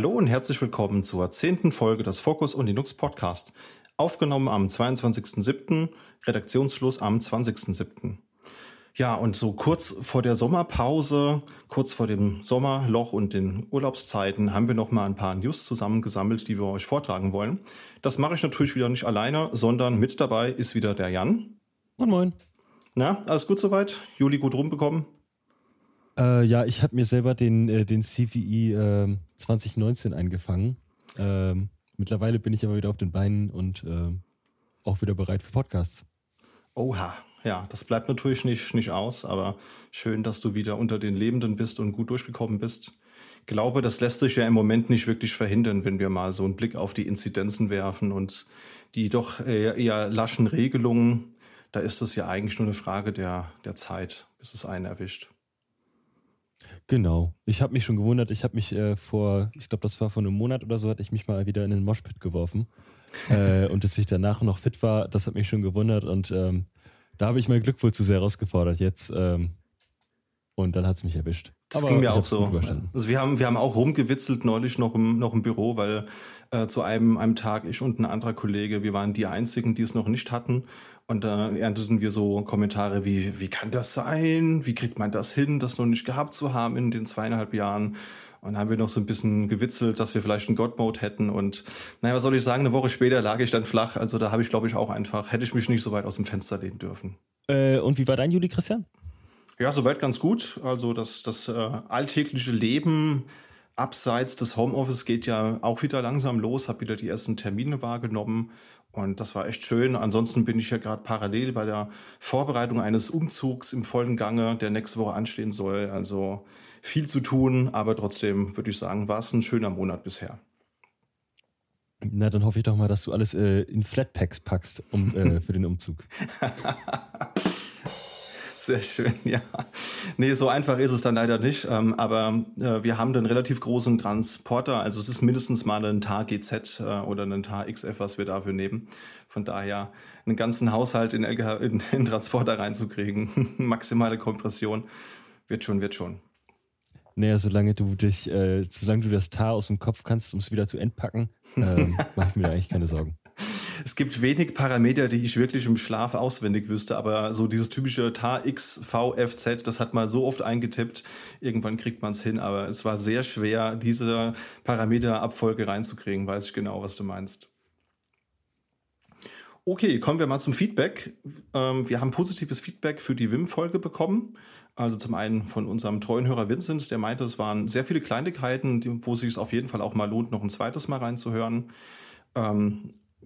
Hallo und herzlich willkommen zur zehnten Folge des Focus und Linux Podcast. Aufgenommen am 22.07., Redaktionsschluss am 20.07. Ja, und so kurz vor der Sommerpause, kurz vor dem Sommerloch und den Urlaubszeiten haben wir noch mal ein paar News zusammengesammelt, die wir euch vortragen wollen. Das mache ich natürlich wieder nicht alleine, sondern mit dabei ist wieder der Jan. Moin, moin. Na, alles gut soweit? Juli gut rumbekommen? Äh, ja, ich habe mir selber den, äh, den CVI äh, 2019 eingefangen. Ähm, mittlerweile bin ich aber wieder auf den Beinen und äh, auch wieder bereit für Podcasts. Oha, ja, das bleibt natürlich nicht, nicht aus, aber schön, dass du wieder unter den Lebenden bist und gut durchgekommen bist. Ich glaube, das lässt sich ja im Moment nicht wirklich verhindern, wenn wir mal so einen Blick auf die Inzidenzen werfen und die doch eher, eher laschen Regelungen. Da ist es ja eigentlich nur eine Frage der, der Zeit, bis es einen erwischt. Genau. Ich habe mich schon gewundert. Ich habe mich äh, vor, ich glaube, das war vor einem Monat oder so, hatte ich mich mal wieder in den Moshpit geworfen. äh, und dass ich danach noch fit war, das hat mich schon gewundert. Und ähm, da habe ich mein Glück wohl zu sehr herausgefordert jetzt. Ähm, und dann hat es mich erwischt. Das Aber ging mir auch so. Also wir haben, wir haben auch rumgewitzelt neulich noch im, noch im Büro, weil äh, zu einem, einem Tag ich und ein anderer Kollege, wir waren die einzigen, die es noch nicht hatten. Und da äh, ernteten wir so Kommentare wie, wie kann das sein? Wie kriegt man das hin, das noch nicht gehabt zu haben in den zweieinhalb Jahren? Und dann haben wir noch so ein bisschen gewitzelt, dass wir vielleicht einen God-Mode hätten. Und naja, was soll ich sagen, eine Woche später lag ich dann flach. Also da habe ich, glaube ich, auch einfach, hätte ich mich nicht so weit aus dem Fenster lehnen dürfen. Äh, und wie war dein Juli, Christian? Ja, soweit ganz gut. Also das, das äh, alltägliche Leben abseits des Homeoffice geht ja auch wieder langsam los, habe wieder die ersten Termine wahrgenommen und das war echt schön. Ansonsten bin ich ja gerade parallel bei der Vorbereitung eines Umzugs im vollen Gange, der nächste Woche anstehen soll. Also viel zu tun, aber trotzdem würde ich sagen, war es ein schöner Monat bisher. Na, dann hoffe ich doch mal, dass du alles äh, in Flatpacks packst um, äh, für den Umzug. Sehr schön, ja. Nee, so einfach ist es dann leider nicht. Ähm, aber äh, wir haben einen relativ großen Transporter. Also es ist mindestens mal ein TAR GZ äh, oder ein TAR XF, was wir dafür nehmen. Von daher einen ganzen Haushalt in, LGH, in, in Transporter reinzukriegen. Maximale Kompression. Wird schon, wird schon. Naja, solange du dich, äh, solange du das TAR aus dem Kopf kannst, um es wieder zu entpacken, ähm, mache ich mir da eigentlich keine Sorgen es gibt wenig Parameter, die ich wirklich im Schlaf auswendig wüsste, aber so dieses typische TAR X, VFZ, das hat mal so oft eingetippt, irgendwann kriegt man es hin, aber es war sehr schwer, diese Parameterabfolge reinzukriegen, weiß ich genau, was du meinst. Okay, kommen wir mal zum Feedback. Ähm, wir haben positives Feedback für die WIM-Folge bekommen. Also zum einen von unserem treuen Hörer Vincent, der meinte, es waren sehr viele Kleinigkeiten, wo es sich auf jeden Fall auch mal lohnt, noch ein zweites Mal reinzuhören.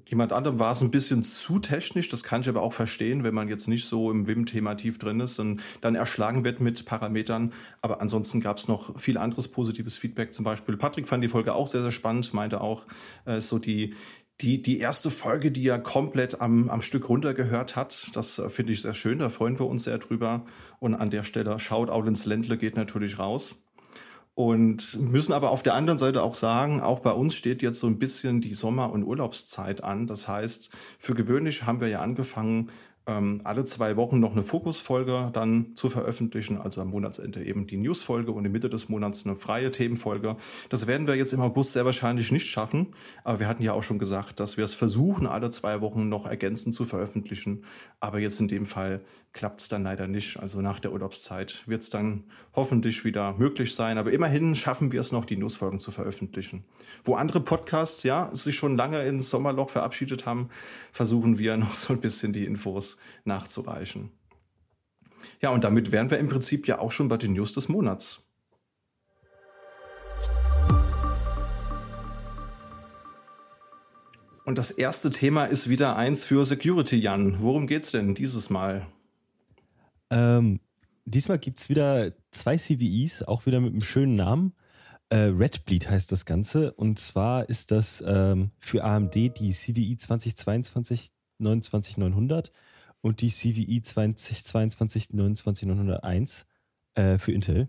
Jemand anderem war es ein bisschen zu technisch. Das kann ich aber auch verstehen, wenn man jetzt nicht so im WIM-Thema tief drin ist und dann erschlagen wird mit Parametern. Aber ansonsten gab es noch viel anderes positives Feedback. Zum Beispiel Patrick fand die Folge auch sehr, sehr spannend, meinte auch, äh, so die, die, die erste Folge, die er komplett am, am Stück runtergehört hat. Das äh, finde ich sehr schön. Da freuen wir uns sehr drüber. Und an der Stelle Shoutout ins Ländle geht natürlich raus. Und müssen aber auf der anderen Seite auch sagen, auch bei uns steht jetzt so ein bisschen die Sommer- und Urlaubszeit an. Das heißt, für gewöhnlich haben wir ja angefangen, ähm, alle zwei Wochen noch eine Fokusfolge dann zu veröffentlichen, also am Monatsende eben die Newsfolge und in Mitte des Monats eine freie Themenfolge. Das werden wir jetzt im August sehr wahrscheinlich nicht schaffen, aber wir hatten ja auch schon gesagt, dass wir es versuchen, alle zwei Wochen noch ergänzend zu veröffentlichen. Aber jetzt in dem Fall klappt es dann leider nicht. Also nach der Urlaubszeit wird es dann hoffentlich wieder möglich sein. Aber immerhin schaffen wir es noch, die Newsfolgen zu veröffentlichen. Wo andere Podcasts ja sich schon lange ins Sommerloch verabschiedet haben, versuchen wir noch so ein bisschen die Infos nachzureichen. Ja, und damit wären wir im Prinzip ja auch schon bei den News des Monats. Und das erste Thema ist wieder eins für Security, Jan. Worum geht's denn dieses Mal? Ähm, diesmal gibt es wieder zwei CVEs, auch wieder mit einem schönen Namen. Äh, Redbleed heißt das Ganze. Und zwar ist das ähm, für AMD die CVE 2022 29900 und die CVE 2022 29901 äh, für Intel.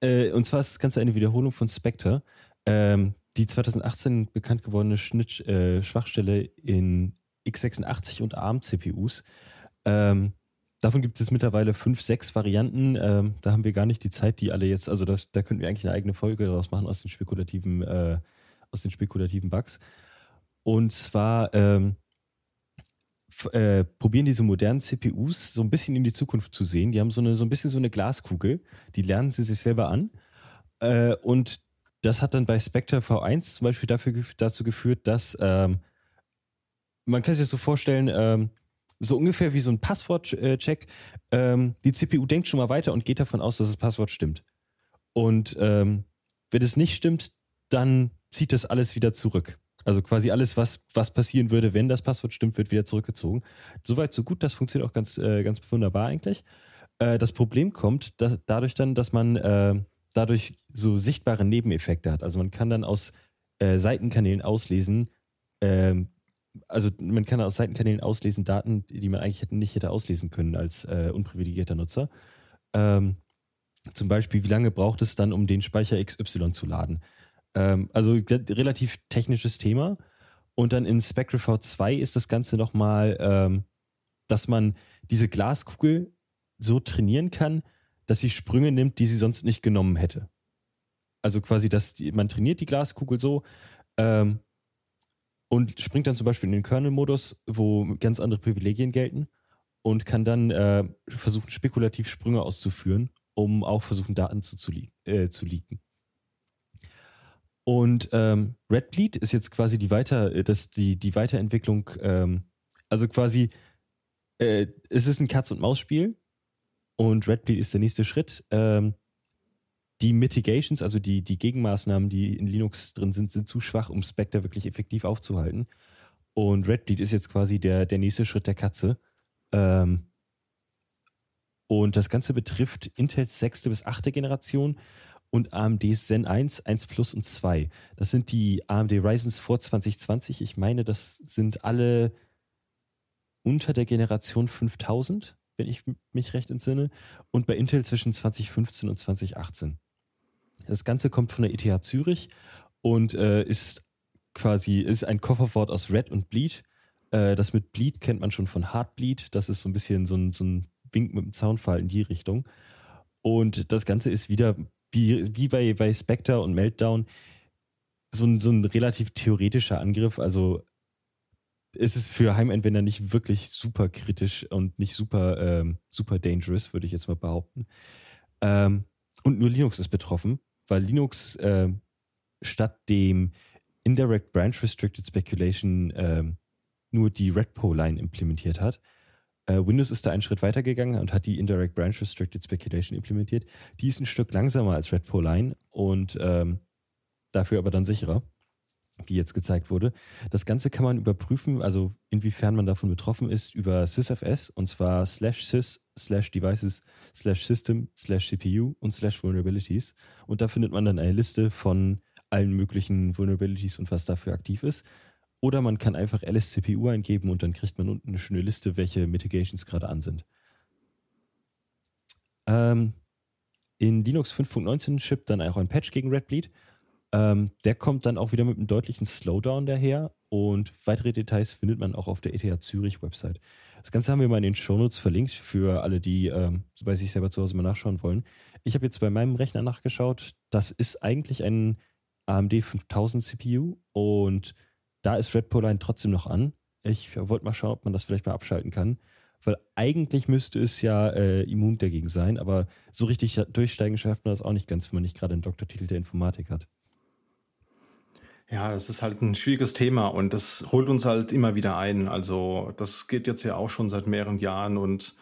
Äh, und zwar ist das Ganze eine Wiederholung von Spectre, ähm, die 2018 bekannt gewordene Schnitt, äh, Schwachstelle in x86 und ARM-CPUs. Ähm, davon gibt es mittlerweile fünf, sechs Varianten. Ähm, da haben wir gar nicht die Zeit, die alle jetzt, also das, da könnten wir eigentlich eine eigene Folge daraus machen aus den spekulativen, äh, aus den spekulativen Bugs. Und zwar ähm, äh, probieren diese modernen CPUs so ein bisschen in die Zukunft zu sehen. Die haben so, eine, so ein bisschen so eine Glaskugel, die lernen sie sich selber an. Äh, und das hat dann bei Spectre V1 zum Beispiel dafür, dazu geführt, dass ähm, man kann sich das so vorstellen, ähm, so ungefähr wie so ein Passwortcheck. Ähm, die CPU denkt schon mal weiter und geht davon aus, dass das Passwort stimmt. Und ähm, wenn es nicht stimmt, dann zieht das alles wieder zurück. Also quasi alles, was, was passieren würde, wenn das Passwort stimmt, wird wieder zurückgezogen. Soweit, so gut, das funktioniert auch ganz, äh, ganz wunderbar eigentlich. Äh, das Problem kommt dass, dadurch dann, dass man äh, dadurch so sichtbare Nebeneffekte hat. Also man kann dann aus äh, Seitenkanälen auslesen, ähm, also man kann aus Seitenkanälen auslesen Daten, die man eigentlich nicht hätte auslesen können als äh, unprivilegierter Nutzer. Ähm, zum Beispiel, wie lange braucht es dann, um den Speicher XY zu laden? Ähm, also relativ technisches Thema. Und dann in Spectre V2 ist das Ganze nochmal, ähm, dass man diese Glaskugel so trainieren kann, dass sie Sprünge nimmt, die sie sonst nicht genommen hätte. Also quasi, dass die, man trainiert die Glaskugel so, ähm, und springt dann zum Beispiel in den Kernel-Modus, wo ganz andere Privilegien gelten und kann dann äh, versuchen, spekulativ Sprünge auszuführen, um auch versuchen, Daten zu, zu, äh, zu leaken. Und ähm, Redbleed ist jetzt quasi die, Weiter, äh, das, die, die Weiterentwicklung, ähm, also quasi, äh, es ist ein Katz-und-Maus-Spiel und Redbleed ist der nächste Schritt. Ähm, die Mitigations, also die, die Gegenmaßnahmen, die in Linux drin sind, sind zu schwach, um Spectre wirklich effektiv aufzuhalten. Und Redbleed ist jetzt quasi der, der nächste Schritt der Katze. Ähm, und das Ganze betrifft Intels sechste bis achte Generation und AMDs Zen 1, 1 Plus und 2. Das sind die AMD Ryzens vor 2020. Ich meine, das sind alle unter der Generation 5000, wenn ich mich recht entsinne. Und bei Intel zwischen 2015 und 2018. Das Ganze kommt von der ETH Zürich und äh, ist quasi ist ein Kofferwort aus Red und Bleed. Äh, das mit Bleed kennt man schon von Heartbleed. Das ist so ein bisschen so ein, so ein Wink mit dem Zaunfall in die Richtung. Und das Ganze ist wieder wie, wie bei, bei Spectre und Meltdown so ein, so ein relativ theoretischer Angriff. Also es ist für Heimanwender nicht wirklich super kritisch und nicht super, ähm, super dangerous, würde ich jetzt mal behaupten. Ähm, und nur Linux ist betroffen weil Linux äh, statt dem Indirect Branch Restricted Speculation äh, nur die Redpo-Line implementiert hat. Äh, Windows ist da einen Schritt weiter gegangen und hat die Indirect Branch Restricted Speculation implementiert. Die ist ein Stück langsamer als Redpo-Line und ähm, dafür aber dann sicherer wie jetzt gezeigt wurde. Das Ganze kann man überprüfen, also inwiefern man davon betroffen ist, über sysfs und zwar slash sys slash devices slash system slash CPU und slash vulnerabilities. Und da findet man dann eine Liste von allen möglichen Vulnerabilities und was dafür aktiv ist. Oder man kann einfach lscpu eingeben und dann kriegt man unten eine schöne Liste, welche Mitigations gerade an sind. Ähm, in Linux 5.19 schippt dann auch ein Patch gegen Redbleed ähm, der kommt dann auch wieder mit einem deutlichen Slowdown daher und weitere Details findet man auch auf der ETH Zürich Website. Das Ganze haben wir mal in den Shownotes verlinkt für alle, die ähm, bei sich selber zu Hause mal nachschauen wollen. Ich habe jetzt bei meinem Rechner nachgeschaut. Das ist eigentlich ein AMD 5000 CPU und da ist Red Line trotzdem noch an. Ich wollte mal schauen, ob man das vielleicht mal abschalten kann, weil eigentlich müsste es ja äh, immun dagegen sein, aber so richtig durchsteigen schafft man das auch nicht ganz, wenn man nicht gerade einen Doktortitel der Informatik hat. Ja, das ist halt ein schwieriges Thema und das holt uns halt immer wieder ein. Also das geht jetzt ja auch schon seit mehreren Jahren und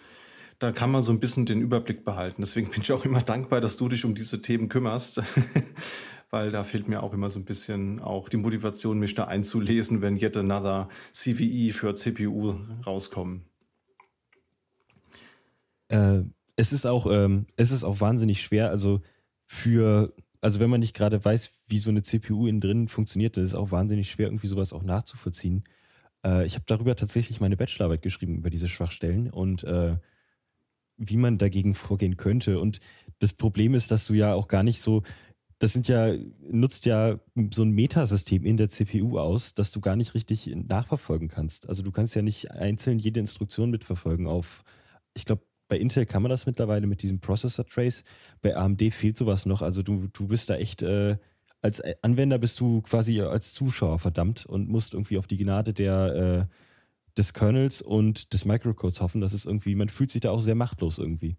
da kann man so ein bisschen den Überblick behalten. Deswegen bin ich auch immer dankbar, dass du dich um diese Themen kümmerst, weil da fehlt mir auch immer so ein bisschen auch die Motivation, mich da einzulesen, wenn yet another CVE für CPU rauskommen. Äh, es ist auch, ähm, es ist auch wahnsinnig schwer, also für also wenn man nicht gerade weiß, wie so eine CPU innen drin funktioniert, dann ist es auch wahnsinnig schwer, irgendwie sowas auch nachzuvollziehen. Äh, ich habe darüber tatsächlich meine Bachelorarbeit geschrieben, über diese Schwachstellen und äh, wie man dagegen vorgehen könnte. Und das Problem ist, dass du ja auch gar nicht so, das sind ja, nutzt ja so ein Metasystem in der CPU aus, dass du gar nicht richtig nachverfolgen kannst. Also du kannst ja nicht einzeln jede Instruktion mitverfolgen auf ich glaube, bei Intel kann man das mittlerweile mit diesem Processor Trace. Bei AMD fehlt sowas noch. Also du, du bist da echt, äh, als Anwender bist du quasi als Zuschauer verdammt und musst irgendwie auf die Gnade der, äh, des Kernels und des Microcodes hoffen. Das ist irgendwie, man fühlt sich da auch sehr machtlos irgendwie.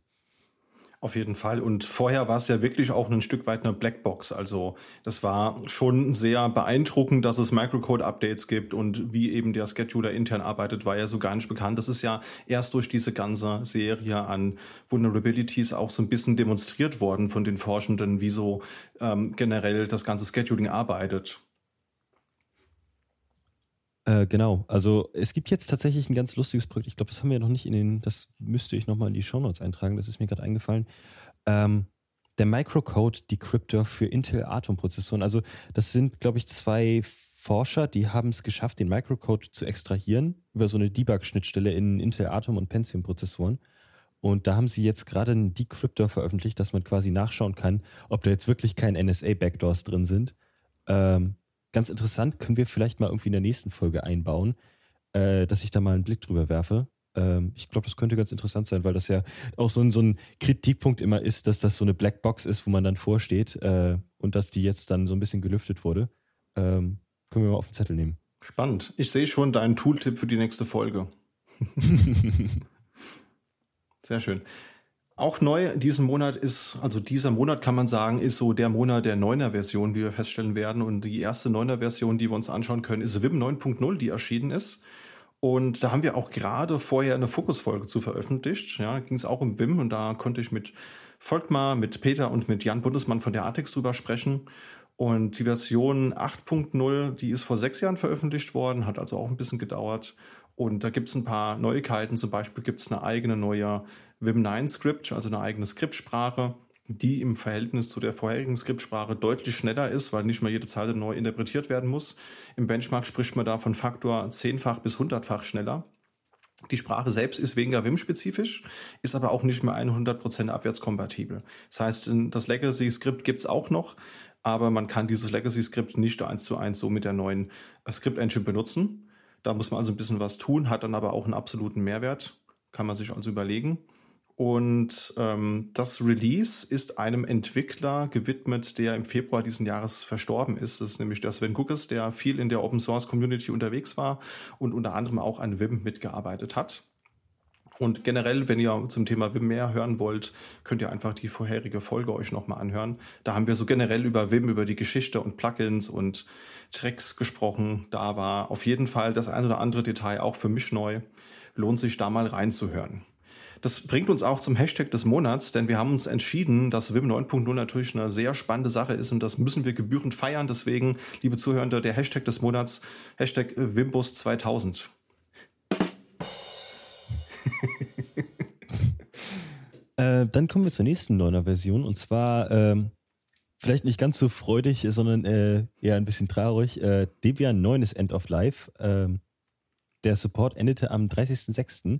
Auf jeden Fall. Und vorher war es ja wirklich auch ein Stück weit eine Blackbox. Also das war schon sehr beeindruckend, dass es Microcode-Updates gibt und wie eben der Scheduler intern arbeitet, war ja so gar nicht bekannt. Das ist ja erst durch diese ganze Serie an Vulnerabilities auch so ein bisschen demonstriert worden von den Forschenden, wie so ähm, generell das ganze Scheduling arbeitet. Äh, genau, also es gibt jetzt tatsächlich ein ganz lustiges Projekt. Ich glaube, das haben wir noch nicht in den, das müsste ich nochmal in die Shownotes eintragen, das ist mir gerade eingefallen. Ähm, der Microcode Decryptor für Intel Atom-Prozessoren. Also, das sind, glaube ich, zwei Forscher, die haben es geschafft, den Microcode zu extrahieren über so eine Debug-Schnittstelle in Intel Atom und Pentium-Prozessoren. Und da haben sie jetzt gerade einen Decryptor veröffentlicht, dass man quasi nachschauen kann, ob da jetzt wirklich kein NSA-Backdoors drin sind. Ähm, ganz interessant, können wir vielleicht mal irgendwie in der nächsten Folge einbauen, äh, dass ich da mal einen Blick drüber werfe. Ähm, ich glaube, das könnte ganz interessant sein, weil das ja auch so ein, so ein Kritikpunkt immer ist, dass das so eine Blackbox ist, wo man dann vorsteht äh, und dass die jetzt dann so ein bisschen gelüftet wurde. Ähm, können wir mal auf den Zettel nehmen. Spannend. Ich sehe schon deinen Tooltip für die nächste Folge. Sehr schön. Auch neu diesen Monat ist, also dieser Monat kann man sagen, ist so der Monat der 9er Version, wie wir feststellen werden. Und die erste 9er Version, die wir uns anschauen können, ist Vim 9.0, die erschienen ist. Und da haben wir auch gerade vorher eine Fokusfolge zu veröffentlicht. Ja, ging es auch um Vim und da konnte ich mit Volkmar, mit Peter und mit Jan Bundesmann von der Artix drüber sprechen. Und die Version 8.0, die ist vor sechs Jahren veröffentlicht worden, hat also auch ein bisschen gedauert. Und da gibt es ein paar Neuigkeiten. Zum Beispiel gibt es eine eigene neue Vim9-Script, also eine eigene Skriptsprache, die im Verhältnis zu der vorherigen Skriptsprache deutlich schneller ist, weil nicht mehr jede Zeile neu interpretiert werden muss. Im Benchmark spricht man da von Faktor zehnfach bis hundertfach schneller. Die Sprache selbst ist weniger Vim-spezifisch, ist aber auch nicht mehr 100% abwärtskompatibel. Das heißt, das Legacy-Skript gibt es auch noch, aber man kann dieses Legacy-Skript nicht eins zu eins so mit der neuen Script-Engine benutzen. Da muss man also ein bisschen was tun, hat dann aber auch einen absoluten Mehrwert. Kann man sich also überlegen. Und ähm, das Release ist einem Entwickler gewidmet, der im Februar diesen Jahres verstorben ist. Das ist nämlich der Sven Guckes, der viel in der Open Source Community unterwegs war und unter anderem auch an Vim mitgearbeitet hat. Und generell, wenn ihr zum Thema Vim mehr hören wollt, könnt ihr einfach die vorherige Folge euch nochmal anhören. Da haben wir so generell über Vim, über die Geschichte und Plugins und Tracks gesprochen. Da war auf jeden Fall das ein oder andere Detail auch für mich neu. Lohnt sich da mal reinzuhören. Das bringt uns auch zum Hashtag des Monats, denn wir haben uns entschieden, dass Vim 9.0 natürlich eine sehr spannende Sache ist und das müssen wir gebührend feiern. Deswegen, liebe Zuhörende, der Hashtag des Monats, Hashtag Wimbus 2000. äh, dann kommen wir zur nächsten neuner Version und zwar ähm, vielleicht nicht ganz so freudig, sondern äh, eher ein bisschen traurig. Äh, Debian 9 ist End of Life. Ähm, der Support endete am 30.06.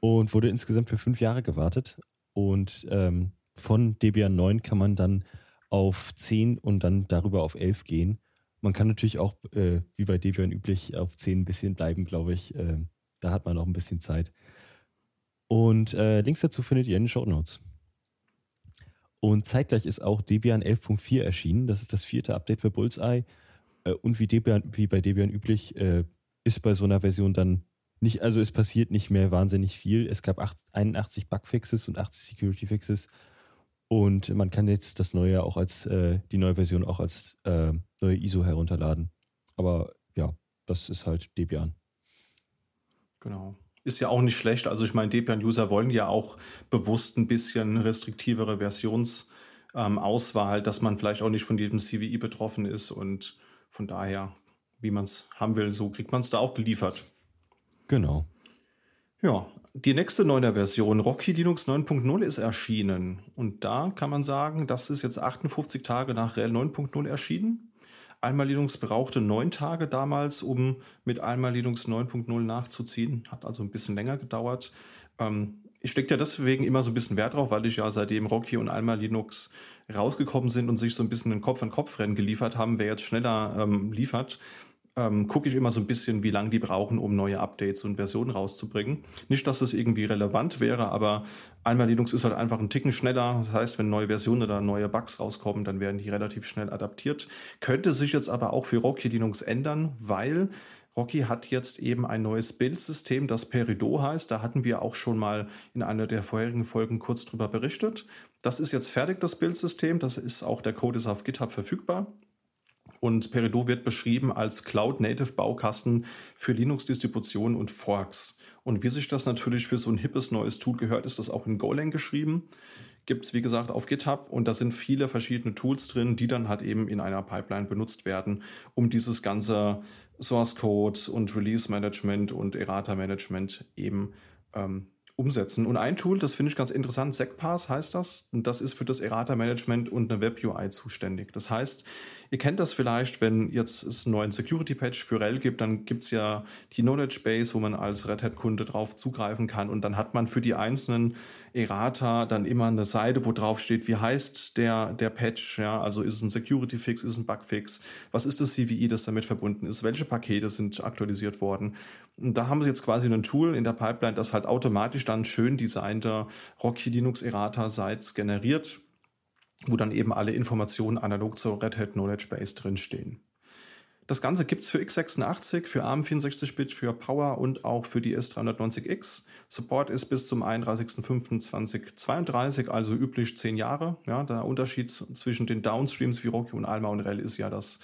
und wurde insgesamt für fünf Jahre gewartet. Und ähm, von Debian 9 kann man dann auf 10 und dann darüber auf 11 gehen. Man kann natürlich auch, äh, wie bei Debian üblich, auf 10 ein bisschen bleiben, glaube ich. Ähm, da hat man auch ein bisschen Zeit. Und äh, Links dazu findet ihr in den Show Notes. Und zeitgleich ist auch Debian 11.4 erschienen. Das ist das vierte Update für Bullseye. Äh, und wie, Debian, wie bei Debian üblich, äh, ist bei so einer Version dann nicht, also es passiert nicht mehr wahnsinnig viel. Es gab 81 Bugfixes und 80 Security Fixes. Und man kann jetzt das neue auch als, äh, die neue Version auch als neue ISO herunterladen. Aber ja, das ist halt Debian. Genau ist ja auch nicht schlecht. Also ich meine, Debian-User wollen ja auch bewusst ein bisschen restriktivere Versionsauswahl, ähm, dass man vielleicht auch nicht von jedem CVI betroffen ist und von daher, wie man es haben will, so kriegt man es da auch geliefert. Genau. Ja, die nächste neuner Version, Rocky Linux 9.0, ist erschienen. Und da kann man sagen, das ist jetzt 58 Tage nach RHEL 9.0 erschienen. Alma Linux brauchte neun Tage damals, um mit Alma Linux 9.0 nachzuziehen. Hat also ein bisschen länger gedauert. Ähm, ich stecke ja deswegen immer so ein bisschen Wert drauf, weil ich ja seitdem Rocky und Alma Linux rausgekommen sind und sich so ein bisschen ein Kopf-an-Kopf-Rennen geliefert haben, wer jetzt schneller ähm, liefert. Ähm, gucke ich immer so ein bisschen, wie lange die brauchen, um neue Updates und Versionen rauszubringen. Nicht, dass das irgendwie relevant wäre, aber einmal Linux ist halt einfach ein Ticken schneller. Das heißt, wenn neue Versionen oder neue Bugs rauskommen, dann werden die relativ schnell adaptiert. Könnte sich jetzt aber auch für Rocky Linux ändern, weil Rocky hat jetzt eben ein neues Bildsystem, das Peridot heißt. Da hatten wir auch schon mal in einer der vorherigen Folgen kurz drüber berichtet. Das ist jetzt fertig, das Bildsystem. Das ist auch der Code ist auf GitHub verfügbar. Und Peridot wird beschrieben als Cloud-Native-Baukasten für Linux-Distributionen und Forks. Und wie sich das natürlich für so ein hippes neues Tool gehört, ist das auch in Golang geschrieben. Gibt es, wie gesagt, auf GitHub und da sind viele verschiedene Tools drin, die dann halt eben in einer Pipeline benutzt werden, um dieses ganze Source Code und Release Management und Errata Management eben ähm, umsetzen. Und ein Tool, das finde ich ganz interessant, SecPass heißt das, und das ist für das Errata-Management und eine Web-UI zuständig. Das heißt, ihr kennt das vielleicht, wenn jetzt es einen neuen Security-Patch für RHEL gibt, dann gibt es ja die Knowledge Base, wo man als Red Hat-Kunde drauf zugreifen kann. Und dann hat man für die einzelnen Errata dann immer eine Seite, wo drauf steht, wie heißt der, der Patch, ja, also ist es ein Security-Fix, ist es ein Bug-Fix, was ist das CVI, das damit verbunden ist, welche Pakete sind aktualisiert worden. Und da haben sie jetzt quasi ein Tool in der Pipeline, das halt automatisch dann schön designte Rocky Linux Errata Sites generiert, wo dann eben alle Informationen analog zur Red Hat Knowledge Base drinstehen. Das Ganze gibt es für x86, für ARM 64-Bit, für Power und auch für die S390X. Support ist bis zum 31.05.2032, also üblich 10 Jahre. Ja, der Unterschied zwischen den Downstreams wie Rocky und Alma und RHEL ist ja, dass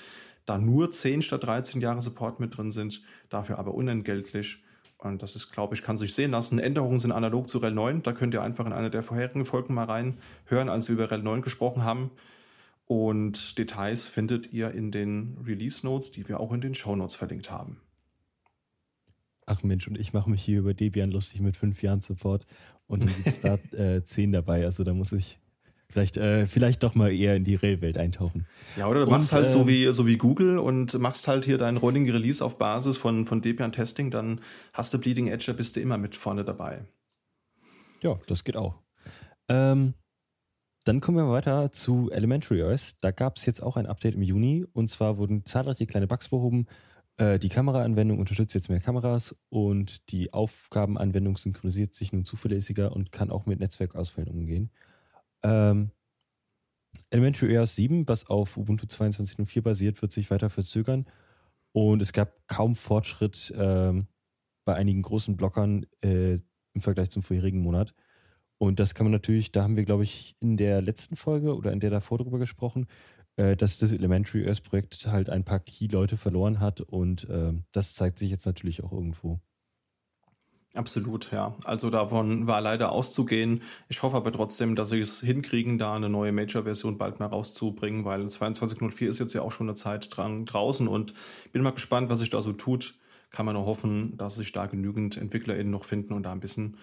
da nur 10 statt 13 Jahre Support mit drin sind, dafür aber unentgeltlich. Und das ist, glaube ich, kann sich sehen lassen. Änderungen sind analog zu RHEL 9. Da könnt ihr einfach in eine der vorherigen Folgen mal reinhören, als wir über RHEL 9 gesprochen haben. Und Details findet ihr in den Release Notes, die wir auch in den Show Notes verlinkt haben. Ach Mensch, und ich mache mich hier über Debian lustig mit fünf Jahren Support und dann gibt es da äh, zehn dabei. Also da muss ich vielleicht, äh, vielleicht doch mal eher in die Rail-Welt eintauchen. Ja, oder du und, machst halt äh, so, wie, so wie Google und machst halt hier dein Rolling Release auf Basis von, von Debian Testing, dann hast du Bleeding Edge, da bist du immer mit vorne dabei. Ja, das geht auch. Ähm, dann kommen wir weiter zu Elementary OS. Da gab es jetzt auch ein Update im Juni und zwar wurden zahlreiche kleine Bugs behoben. Äh, die Kameraanwendung unterstützt jetzt mehr Kameras und die Aufgabenanwendung synchronisiert sich nun zuverlässiger und kann auch mit Netzwerkausfällen umgehen. Ähm, Elementary OS 7, was auf Ubuntu 22.04 basiert, wird sich weiter verzögern und es gab kaum Fortschritt ähm, bei einigen großen Blockern äh, im Vergleich zum vorherigen Monat. Und das kann man natürlich, da haben wir, glaube ich, in der letzten Folge oder in der davor drüber gesprochen, äh, dass das Elementary OS Projekt halt ein paar Key-Leute verloren hat und äh, das zeigt sich jetzt natürlich auch irgendwo. Absolut, ja. Also davon war leider auszugehen. Ich hoffe aber trotzdem, dass sie es hinkriegen, da eine neue Major-Version bald mal rauszubringen, weil 22.04 ist jetzt ja auch schon eine Zeit dran, draußen und bin mal gespannt, was sich da so tut. Kann man nur hoffen, dass sich da genügend EntwicklerInnen noch finden und da ein bisschen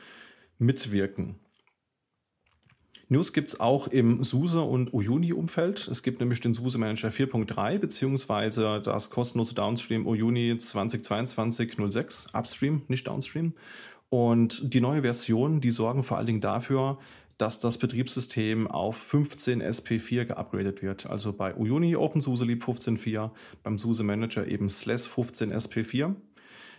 mitwirken. News gibt es auch im SUSE und Uyuni-Umfeld. Es gibt nämlich den SUSE Manager 4.3 beziehungsweise das kostenlose Downstream Uyuni 2022-06 Upstream, nicht Downstream. Und die neue Version, die sorgen vor allen Dingen dafür, dass das Betriebssystem auf 15 SP4 geupgradet wird. Also bei Uyuni OpenSUSE Leap 15.4, beim SUSE Manager eben SLES 15 SP4.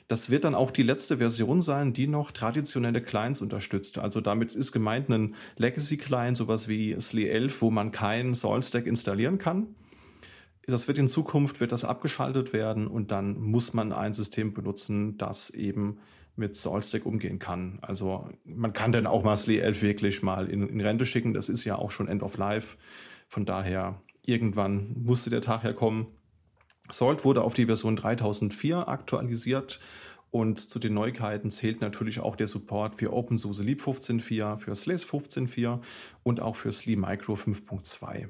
Das wird dann auch die letzte Version sein, die noch traditionelle Clients unterstützt. Also damit ist gemeint ein Legacy-Client, sowas wie SLE 11, wo man kein Salt-Stack installieren kann. Das wird in Zukunft, wird das abgeschaltet werden und dann muss man ein System benutzen, das eben mit SaltStack umgehen kann. Also man kann dann auch mal SLE 11 wirklich mal in, in Rente schicken. Das ist ja auch schon End of Life. Von daher, irgendwann musste der Tag herkommen, Salt wurde auf die Version 3004 aktualisiert und zu den Neuigkeiten zählt natürlich auch der Support für OpenSUSE Leap 15.4, für SLACE 15.4 und auch für SLE Micro 5.2.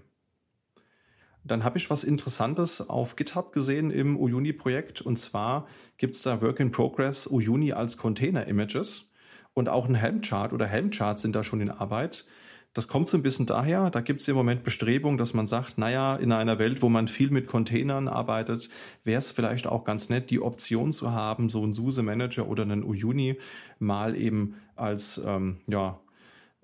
Dann habe ich was Interessantes auf GitHub gesehen im Uyuni-Projekt und zwar gibt es da Work in Progress Uyuni als Container-Images und auch ein Helm-Chart oder Helm-Charts sind da schon in Arbeit. Das kommt so ein bisschen daher, da gibt es im Moment Bestrebungen, dass man sagt, naja, in einer Welt, wo man viel mit Containern arbeitet, wäre es vielleicht auch ganz nett, die Option zu haben, so einen SUSE Manager oder einen Uyuni mal eben als, ähm, ja,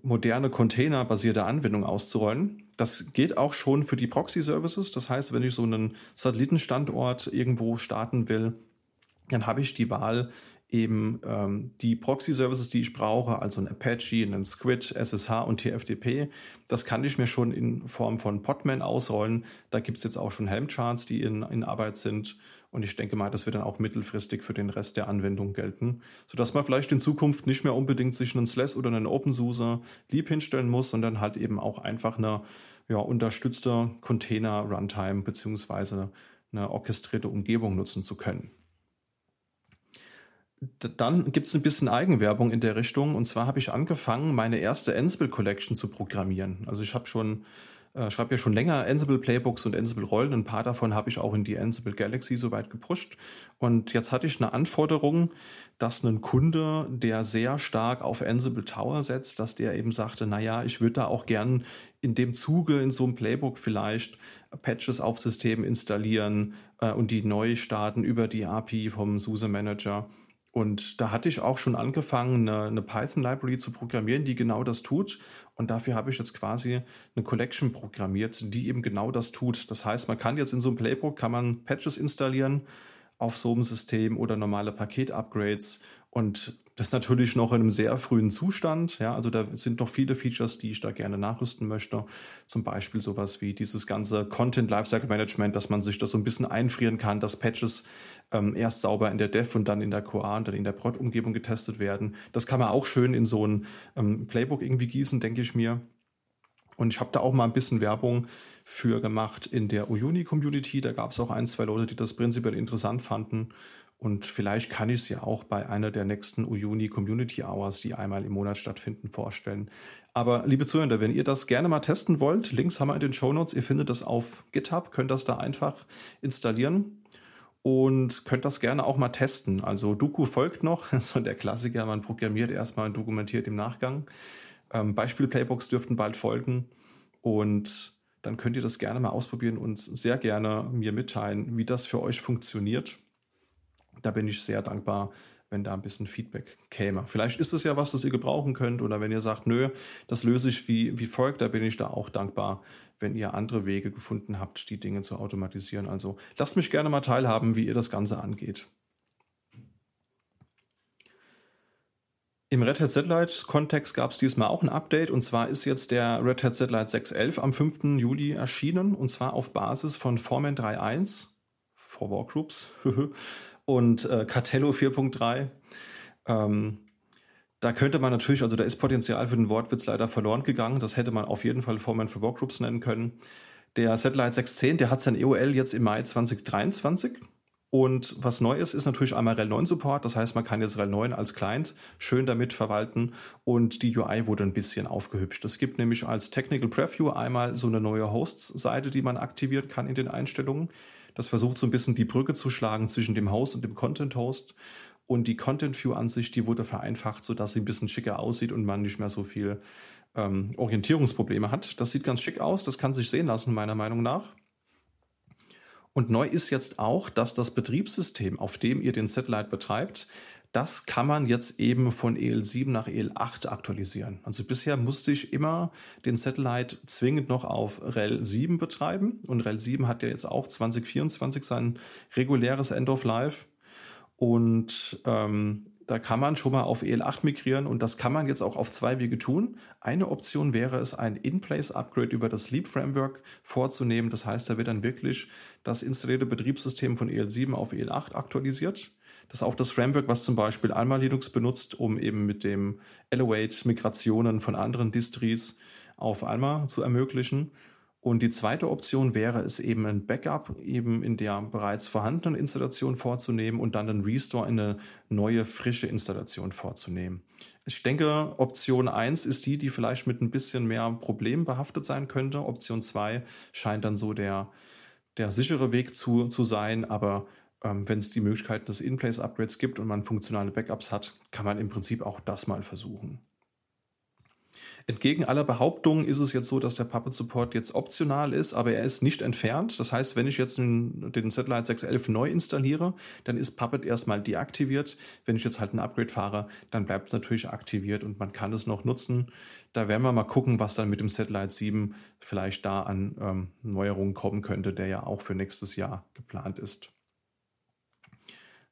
moderne containerbasierte Anwendung auszurollen. Das geht auch schon für die Proxy-Services. Das heißt, wenn ich so einen Satellitenstandort irgendwo starten will, dann habe ich die Wahl, eben ähm, die Proxy-Services, die ich brauche, also ein Apache, ein Squid, SSH und TFTP, das kann ich mir schon in Form von Podman ausrollen. Da gibt es jetzt auch schon Helm-Charts, die in, in Arbeit sind. Und ich denke mal, das wird dann auch mittelfristig für den Rest der Anwendung gelten, sodass man vielleicht in Zukunft nicht mehr unbedingt sich einen SLES oder einen OpenSUSE lieb hinstellen muss, sondern halt eben auch einfach eine ja, unterstützte Container-Runtime beziehungsweise eine orchestrierte Umgebung nutzen zu können. Dann gibt es ein bisschen Eigenwerbung in der Richtung. Und zwar habe ich angefangen, meine erste Ansible Collection zu programmieren. Also ich habe schon äh, schreibe ja schon länger Ansible Playbooks und Ansible Rollen. Ein paar davon habe ich auch in die Ansible Galaxy soweit gepusht. Und jetzt hatte ich eine Anforderung, dass ein Kunde, der sehr stark auf Ansible Tower setzt, dass der eben sagte, naja, ich würde da auch gern in dem Zuge in so einem Playbook vielleicht Patches auf System installieren äh, und die neu starten über die API vom SUSE Manager. Und da hatte ich auch schon angefangen, eine, eine Python-Library zu programmieren, die genau das tut. Und dafür habe ich jetzt quasi eine Collection programmiert, die eben genau das tut. Das heißt, man kann jetzt in so einem Playbook kann man Patches installieren auf so einem System oder normale Paket-Upgrades. Und das natürlich noch in einem sehr frühen Zustand. Ja, also da sind noch viele Features, die ich da gerne nachrüsten möchte. Zum Beispiel sowas wie dieses ganze Content Lifecycle Management, dass man sich das so ein bisschen einfrieren kann, dass Patches ähm, erst sauber in der Dev und dann in der QA und dann in der Prod-Umgebung getestet werden. Das kann man auch schön in so ein ähm, Playbook irgendwie gießen, denke ich mir. Und ich habe da auch mal ein bisschen Werbung für gemacht in der Uyuni-Community. Da gab es auch ein, zwei Leute, die das prinzipiell interessant fanden. Und vielleicht kann ich es ja auch bei einer der nächsten Uyuni Community Hours, die einmal im Monat stattfinden, vorstellen. Aber liebe Zuhörer, wenn ihr das gerne mal testen wollt, Links haben wir in den Show Notes. Ihr findet das auf GitHub, könnt das da einfach installieren und könnt das gerne auch mal testen. Also Doku folgt noch, so der Klassiker, man programmiert erstmal und dokumentiert im Nachgang. Ähm, Beispiel-Playbooks dürften bald folgen und dann könnt ihr das gerne mal ausprobieren und sehr gerne mir mitteilen, wie das für euch funktioniert da bin ich sehr dankbar, wenn da ein bisschen Feedback käme. Vielleicht ist es ja was, das ihr gebrauchen könnt oder wenn ihr sagt, nö, das löse ich wie, wie folgt, da bin ich da auch dankbar, wenn ihr andere Wege gefunden habt, die Dinge zu automatisieren. Also lasst mich gerne mal teilhaben, wie ihr das Ganze angeht. Im Red Hat Satellite-Kontext gab es diesmal auch ein Update und zwar ist jetzt der Red Hat Satellite 6.11 am 5. Juli erschienen und zwar auf Basis von Foreman 3.1 for Workgroups und äh, Cartello 4.3. Ähm, da könnte man natürlich, also da ist Potenzial für den Wortwitz leider verloren gegangen. Das hätte man auf jeden Fall Foreman for Workgroups nennen können. Der Satellite 610, der hat sein EOL jetzt im Mai 2023. Und was neu ist, ist natürlich einmal RHEL 9 Support. Das heißt, man kann jetzt RHEL 9 als Client schön damit verwalten und die UI wurde ein bisschen aufgehübscht. Es gibt nämlich als Technical Preview einmal so eine neue Hosts-Seite, die man aktivieren kann in den Einstellungen. Das versucht so ein bisschen die Brücke zu schlagen zwischen dem Host und dem Content Host. Und die Content View an sich, die wurde vereinfacht, sodass sie ein bisschen schicker aussieht und man nicht mehr so viel ähm, Orientierungsprobleme hat. Das sieht ganz schick aus, das kann sich sehen lassen, meiner Meinung nach. Und neu ist jetzt auch, dass das Betriebssystem, auf dem ihr den Satellite betreibt, das kann man jetzt eben von EL7 nach EL8 aktualisieren. Also bisher musste ich immer den Satellite zwingend noch auf REL 7 betreiben. Und REL 7 hat ja jetzt auch 2024 sein reguläres End of Life. Und ähm, da kann man schon mal auf EL8 migrieren und das kann man jetzt auch auf zwei Wege tun. Eine Option wäre es, ein In-Place-Upgrade über das Leap Framework vorzunehmen. Das heißt, da wird dann wirklich das installierte Betriebssystem von EL7 auf EL8 aktualisiert. Das ist auch das Framework, was zum Beispiel Alma Linux benutzt, um eben mit dem Elevate Migrationen von anderen Distries auf Alma zu ermöglichen. Und die zweite Option wäre es eben ein Backup eben in der bereits vorhandenen Installation vorzunehmen und dann einen Restore in eine neue, frische Installation vorzunehmen. Ich denke, Option 1 ist die, die vielleicht mit ein bisschen mehr Problemen behaftet sein könnte. Option 2 scheint dann so der, der sichere Weg zu, zu sein, aber ähm, wenn es die Möglichkeit des In-Place-Upgrades gibt und man funktionale Backups hat, kann man im Prinzip auch das mal versuchen. Entgegen aller Behauptungen ist es jetzt so, dass der Puppet Support jetzt optional ist, aber er ist nicht entfernt. Das heißt, wenn ich jetzt den, Satellite 611 neu installiere, dann ist Puppet erstmal deaktiviert. Wenn ich jetzt halt ein Upgrade fahre, dann bleibt es natürlich aktiviert und man kann es noch nutzen. Da werden wir mal gucken, was dann mit dem Satellite 7 vielleicht da an ähm, Neuerungen kommen könnte, der ja auch für nächstes Jahr geplant ist.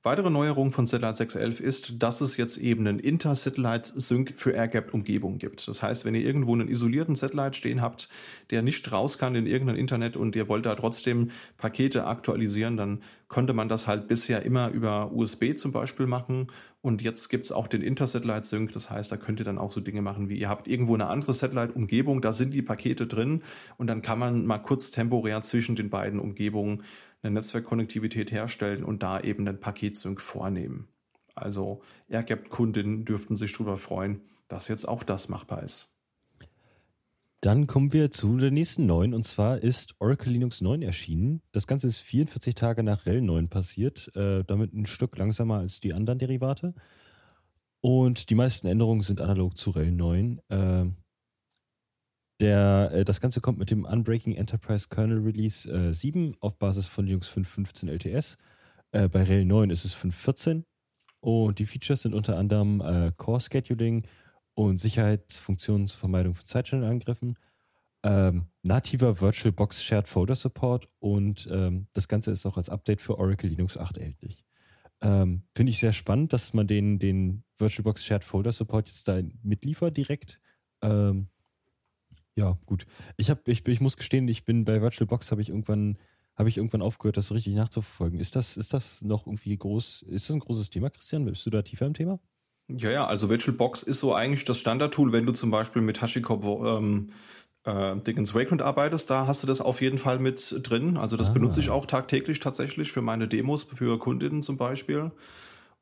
Weitere Neuerung von Satellite 611 ist, dass es jetzt eben einen Inter-Satellite-Sync für Air-Gapped-Umgebungen gibt. Das heißt, wenn ihr irgendwo einen isolierten Satellite stehen habt, der nicht raus kann in irgendein Internet und ihr wollt da trotzdem Pakete aktualisieren, dann konnte man das halt bisher immer über USB zum Beispiel machen. Und jetzt gibt es auch den Inter-Satellite-Sync. Das heißt, da könnt ihr dann auch so Dinge machen, wie ihr habt irgendwo eine andere Satellite-Umgebung, da sind die Pakete drin und dann kann man mal kurz temporär zwischen den beiden Umgebungen eine Netzwerkkonnektivität herstellen und da eben einen Paketsync vornehmen. Also AirGap-Kundinnen dürften sich darüber freuen, dass jetzt auch das machbar ist. Dann kommen wir zu der nächsten 9 und zwar ist Oracle Linux 9 erschienen. Das Ganze ist 44 Tage nach RHEL 9 passiert, äh, damit ein Stück langsamer als die anderen Derivate. Und die meisten Änderungen sind analog zu RHEL 9. Äh, der, äh, das Ganze kommt mit dem Unbreaking Enterprise Kernel Release äh, 7 auf Basis von Linux 5.15 LTS. Äh, bei RHEL 9 ist es 5.14 und die Features sind unter anderem äh, Core Scheduling und Sicherheitsfunktionen zur Vermeidung von Zeitchannel-Angriffen, ähm, nativer VirtualBox Shared Folder Support und ähm, das Ganze ist auch als Update für Oracle Linux 8 erhältlich. Ähm, Finde ich sehr spannend, dass man den, den VirtualBox Shared Folder Support jetzt da mitliefert direkt. Ähm, ja, gut. Ich, hab, ich, ich muss gestehen, ich bin bei VirtualBox habe ich irgendwann habe ich irgendwann aufgehört, das so richtig nachzuverfolgen. Ist das, ist das noch irgendwie groß? Ist das ein großes Thema, Christian? Bist du da tiefer im Thema? Ja, ja, also VirtualBox ist so eigentlich das Standardtool, wenn du zum Beispiel mit HashiCorp ähm, äh, Dickens Vagrant arbeitest, da hast du das auf jeden Fall mit drin. Also das ah. benutze ich auch tagtäglich tatsächlich für meine Demos, für Kundinnen zum Beispiel.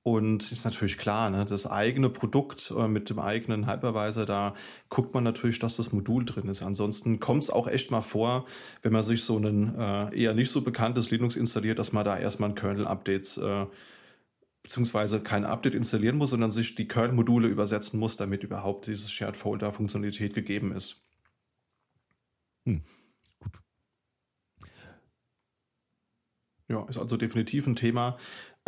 Und ist natürlich klar, ne, das eigene Produkt äh, mit dem eigenen Hypervisor, da guckt man natürlich, dass das Modul drin ist. Ansonsten kommt es auch echt mal vor, wenn man sich so ein äh, eher nicht so bekanntes Linux installiert, dass man da erstmal ein Kernel-Updates äh, beziehungsweise kein Update installieren muss, sondern sich die Kernel-Module übersetzen muss, damit überhaupt dieses Shared Folder-Funktionalität gegeben ist. Hm. Gut. Ja, ist also definitiv ein Thema,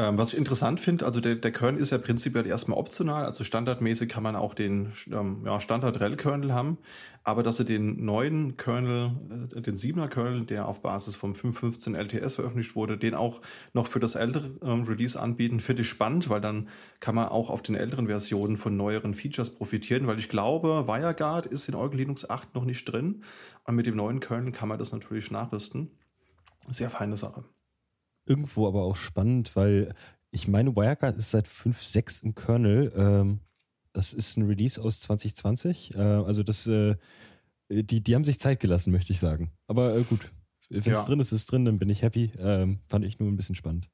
ähm, was ich interessant finde, also der, der Kernel ist ja prinzipiell erstmal optional, also standardmäßig kann man auch den ähm, ja, Standard-RHEL-Kernel haben, aber dass sie den neuen Kernel, äh, den 7er Kernel, der auf Basis vom 5.15 LTS veröffentlicht wurde, den auch noch für das ältere ähm, Release anbieten, finde ich spannend, weil dann kann man auch auf den älteren Versionen von neueren Features profitieren, weil ich glaube, WireGuard ist in Oracle Linux 8 noch nicht drin. Und mit dem neuen Kernel kann man das natürlich nachrüsten. Sehr feine Sache irgendwo aber auch spannend, weil ich meine, Wirecard ist seit 5.6 im Kernel. Ähm, das ist ein Release aus 2020. Äh, also das, äh, die, die haben sich Zeit gelassen, möchte ich sagen. Aber äh, gut, wenn es ja. drin ist, ist es drin, dann bin ich happy. Ähm, fand ich nur ein bisschen spannend.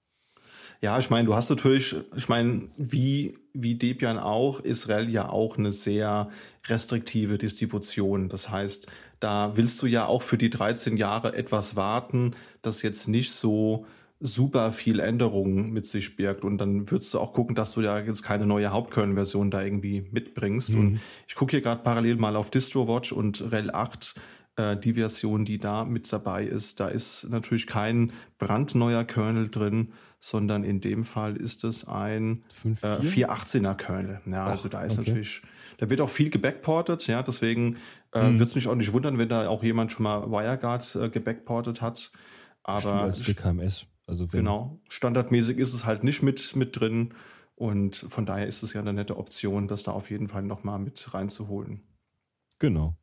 Ja, ich meine, du hast natürlich, ich meine, wie, wie Debian auch, ist RHEL ja auch eine sehr restriktive Distribution. Das heißt, da willst du ja auch für die 13 Jahre etwas warten, das jetzt nicht so super viel Änderungen mit sich birgt. Und dann würdest du auch gucken, dass du ja jetzt keine neue Hauptkernel-Version da irgendwie mitbringst. Mhm. Und ich gucke hier gerade parallel mal auf DistroWatch und RHEL 8 äh, die Version, die da mit dabei ist, da ist natürlich kein brandneuer Kernel drin, sondern in dem Fall ist es ein äh, 418er Kernel. Ja, Ach, also da ist okay. natürlich, da wird auch viel gebackportet, ja, deswegen äh, mhm. würde es mich auch nicht wundern, wenn da auch jemand schon mal WireGuard äh, gebackportet hat. Aber Stimmt, als DKMS. Also genau, standardmäßig ist es halt nicht mit, mit drin und von daher ist es ja eine nette Option, das da auf jeden Fall nochmal mit reinzuholen. Genau.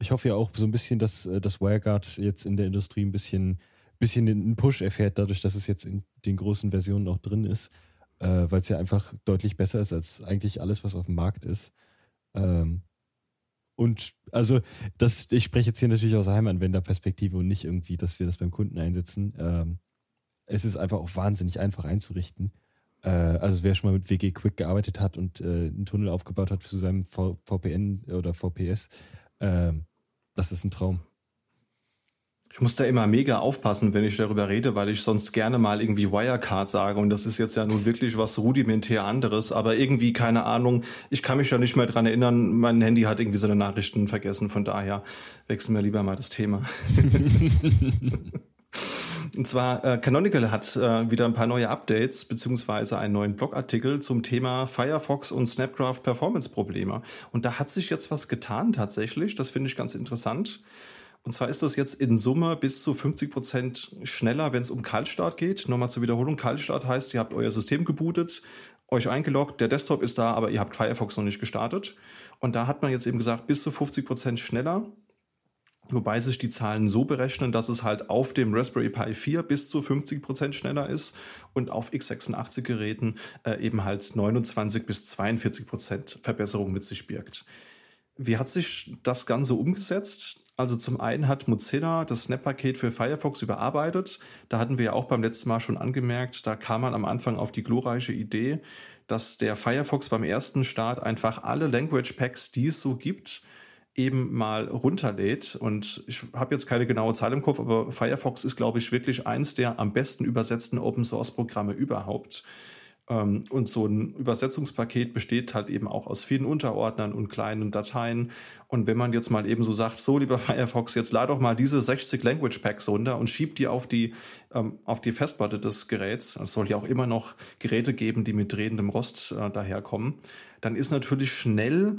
Ich hoffe ja auch so ein bisschen, dass äh, das WireGuard jetzt in der Industrie ein bisschen, bisschen einen Push erfährt, dadurch, dass es jetzt in den großen Versionen auch drin ist, äh, weil es ja einfach deutlich besser ist als eigentlich alles, was auf dem Markt ist. Ähm, und also, das, ich spreche jetzt hier natürlich aus Heimanwenderperspektive und nicht irgendwie, dass wir das beim Kunden einsetzen. Ähm, es ist einfach auch wahnsinnig einfach einzurichten. Äh, also wer schon mal mit WG Quick gearbeitet hat und äh, einen Tunnel aufgebaut hat für seinem v VPN oder VPS, äh, das ist ein Traum. Ich muss da immer mega aufpassen, wenn ich darüber rede, weil ich sonst gerne mal irgendwie Wirecard sage und das ist jetzt ja nun wirklich was rudimentär anderes, aber irgendwie keine Ahnung, ich kann mich da nicht mehr dran erinnern, mein Handy hat irgendwie seine Nachrichten vergessen, von daher wechseln wir lieber mal das Thema. Und zwar äh, Canonical hat äh, wieder ein paar neue Updates beziehungsweise einen neuen Blogartikel zum Thema Firefox und Snapcraft Performance Probleme. Und da hat sich jetzt was getan tatsächlich. Das finde ich ganz interessant. Und zwar ist das jetzt in Summe bis zu 50 Prozent schneller, wenn es um Kaltstart geht. Nochmal zur Wiederholung. Kaltstart heißt, ihr habt euer System gebootet, euch eingeloggt, der Desktop ist da, aber ihr habt Firefox noch nicht gestartet. Und da hat man jetzt eben gesagt, bis zu 50 Prozent schneller. Wobei sich die Zahlen so berechnen, dass es halt auf dem Raspberry Pi 4 bis zu 50 Prozent schneller ist und auf x86 Geräten äh, eben halt 29 bis 42 Prozent Verbesserung mit sich birgt. Wie hat sich das Ganze umgesetzt? Also zum einen hat Mozilla das Snap-Paket für Firefox überarbeitet. Da hatten wir ja auch beim letzten Mal schon angemerkt, da kam man am Anfang auf die glorreiche Idee, dass der Firefox beim ersten Start einfach alle Language Packs, die es so gibt, eben mal runterlädt. Und ich habe jetzt keine genaue Zahl im Kopf, aber Firefox ist, glaube ich, wirklich eins der am besten übersetzten Open-Source-Programme überhaupt. Ähm, und so ein Übersetzungspaket besteht halt eben auch aus vielen Unterordnern und kleinen Dateien. Und wenn man jetzt mal eben so sagt, so lieber Firefox, jetzt lad doch mal diese 60 Language Packs runter und schieb die auf die, ähm, auf die Festplatte des Geräts. Es soll ja auch immer noch Geräte geben, die mit drehendem Rost äh, daherkommen. Dann ist natürlich schnell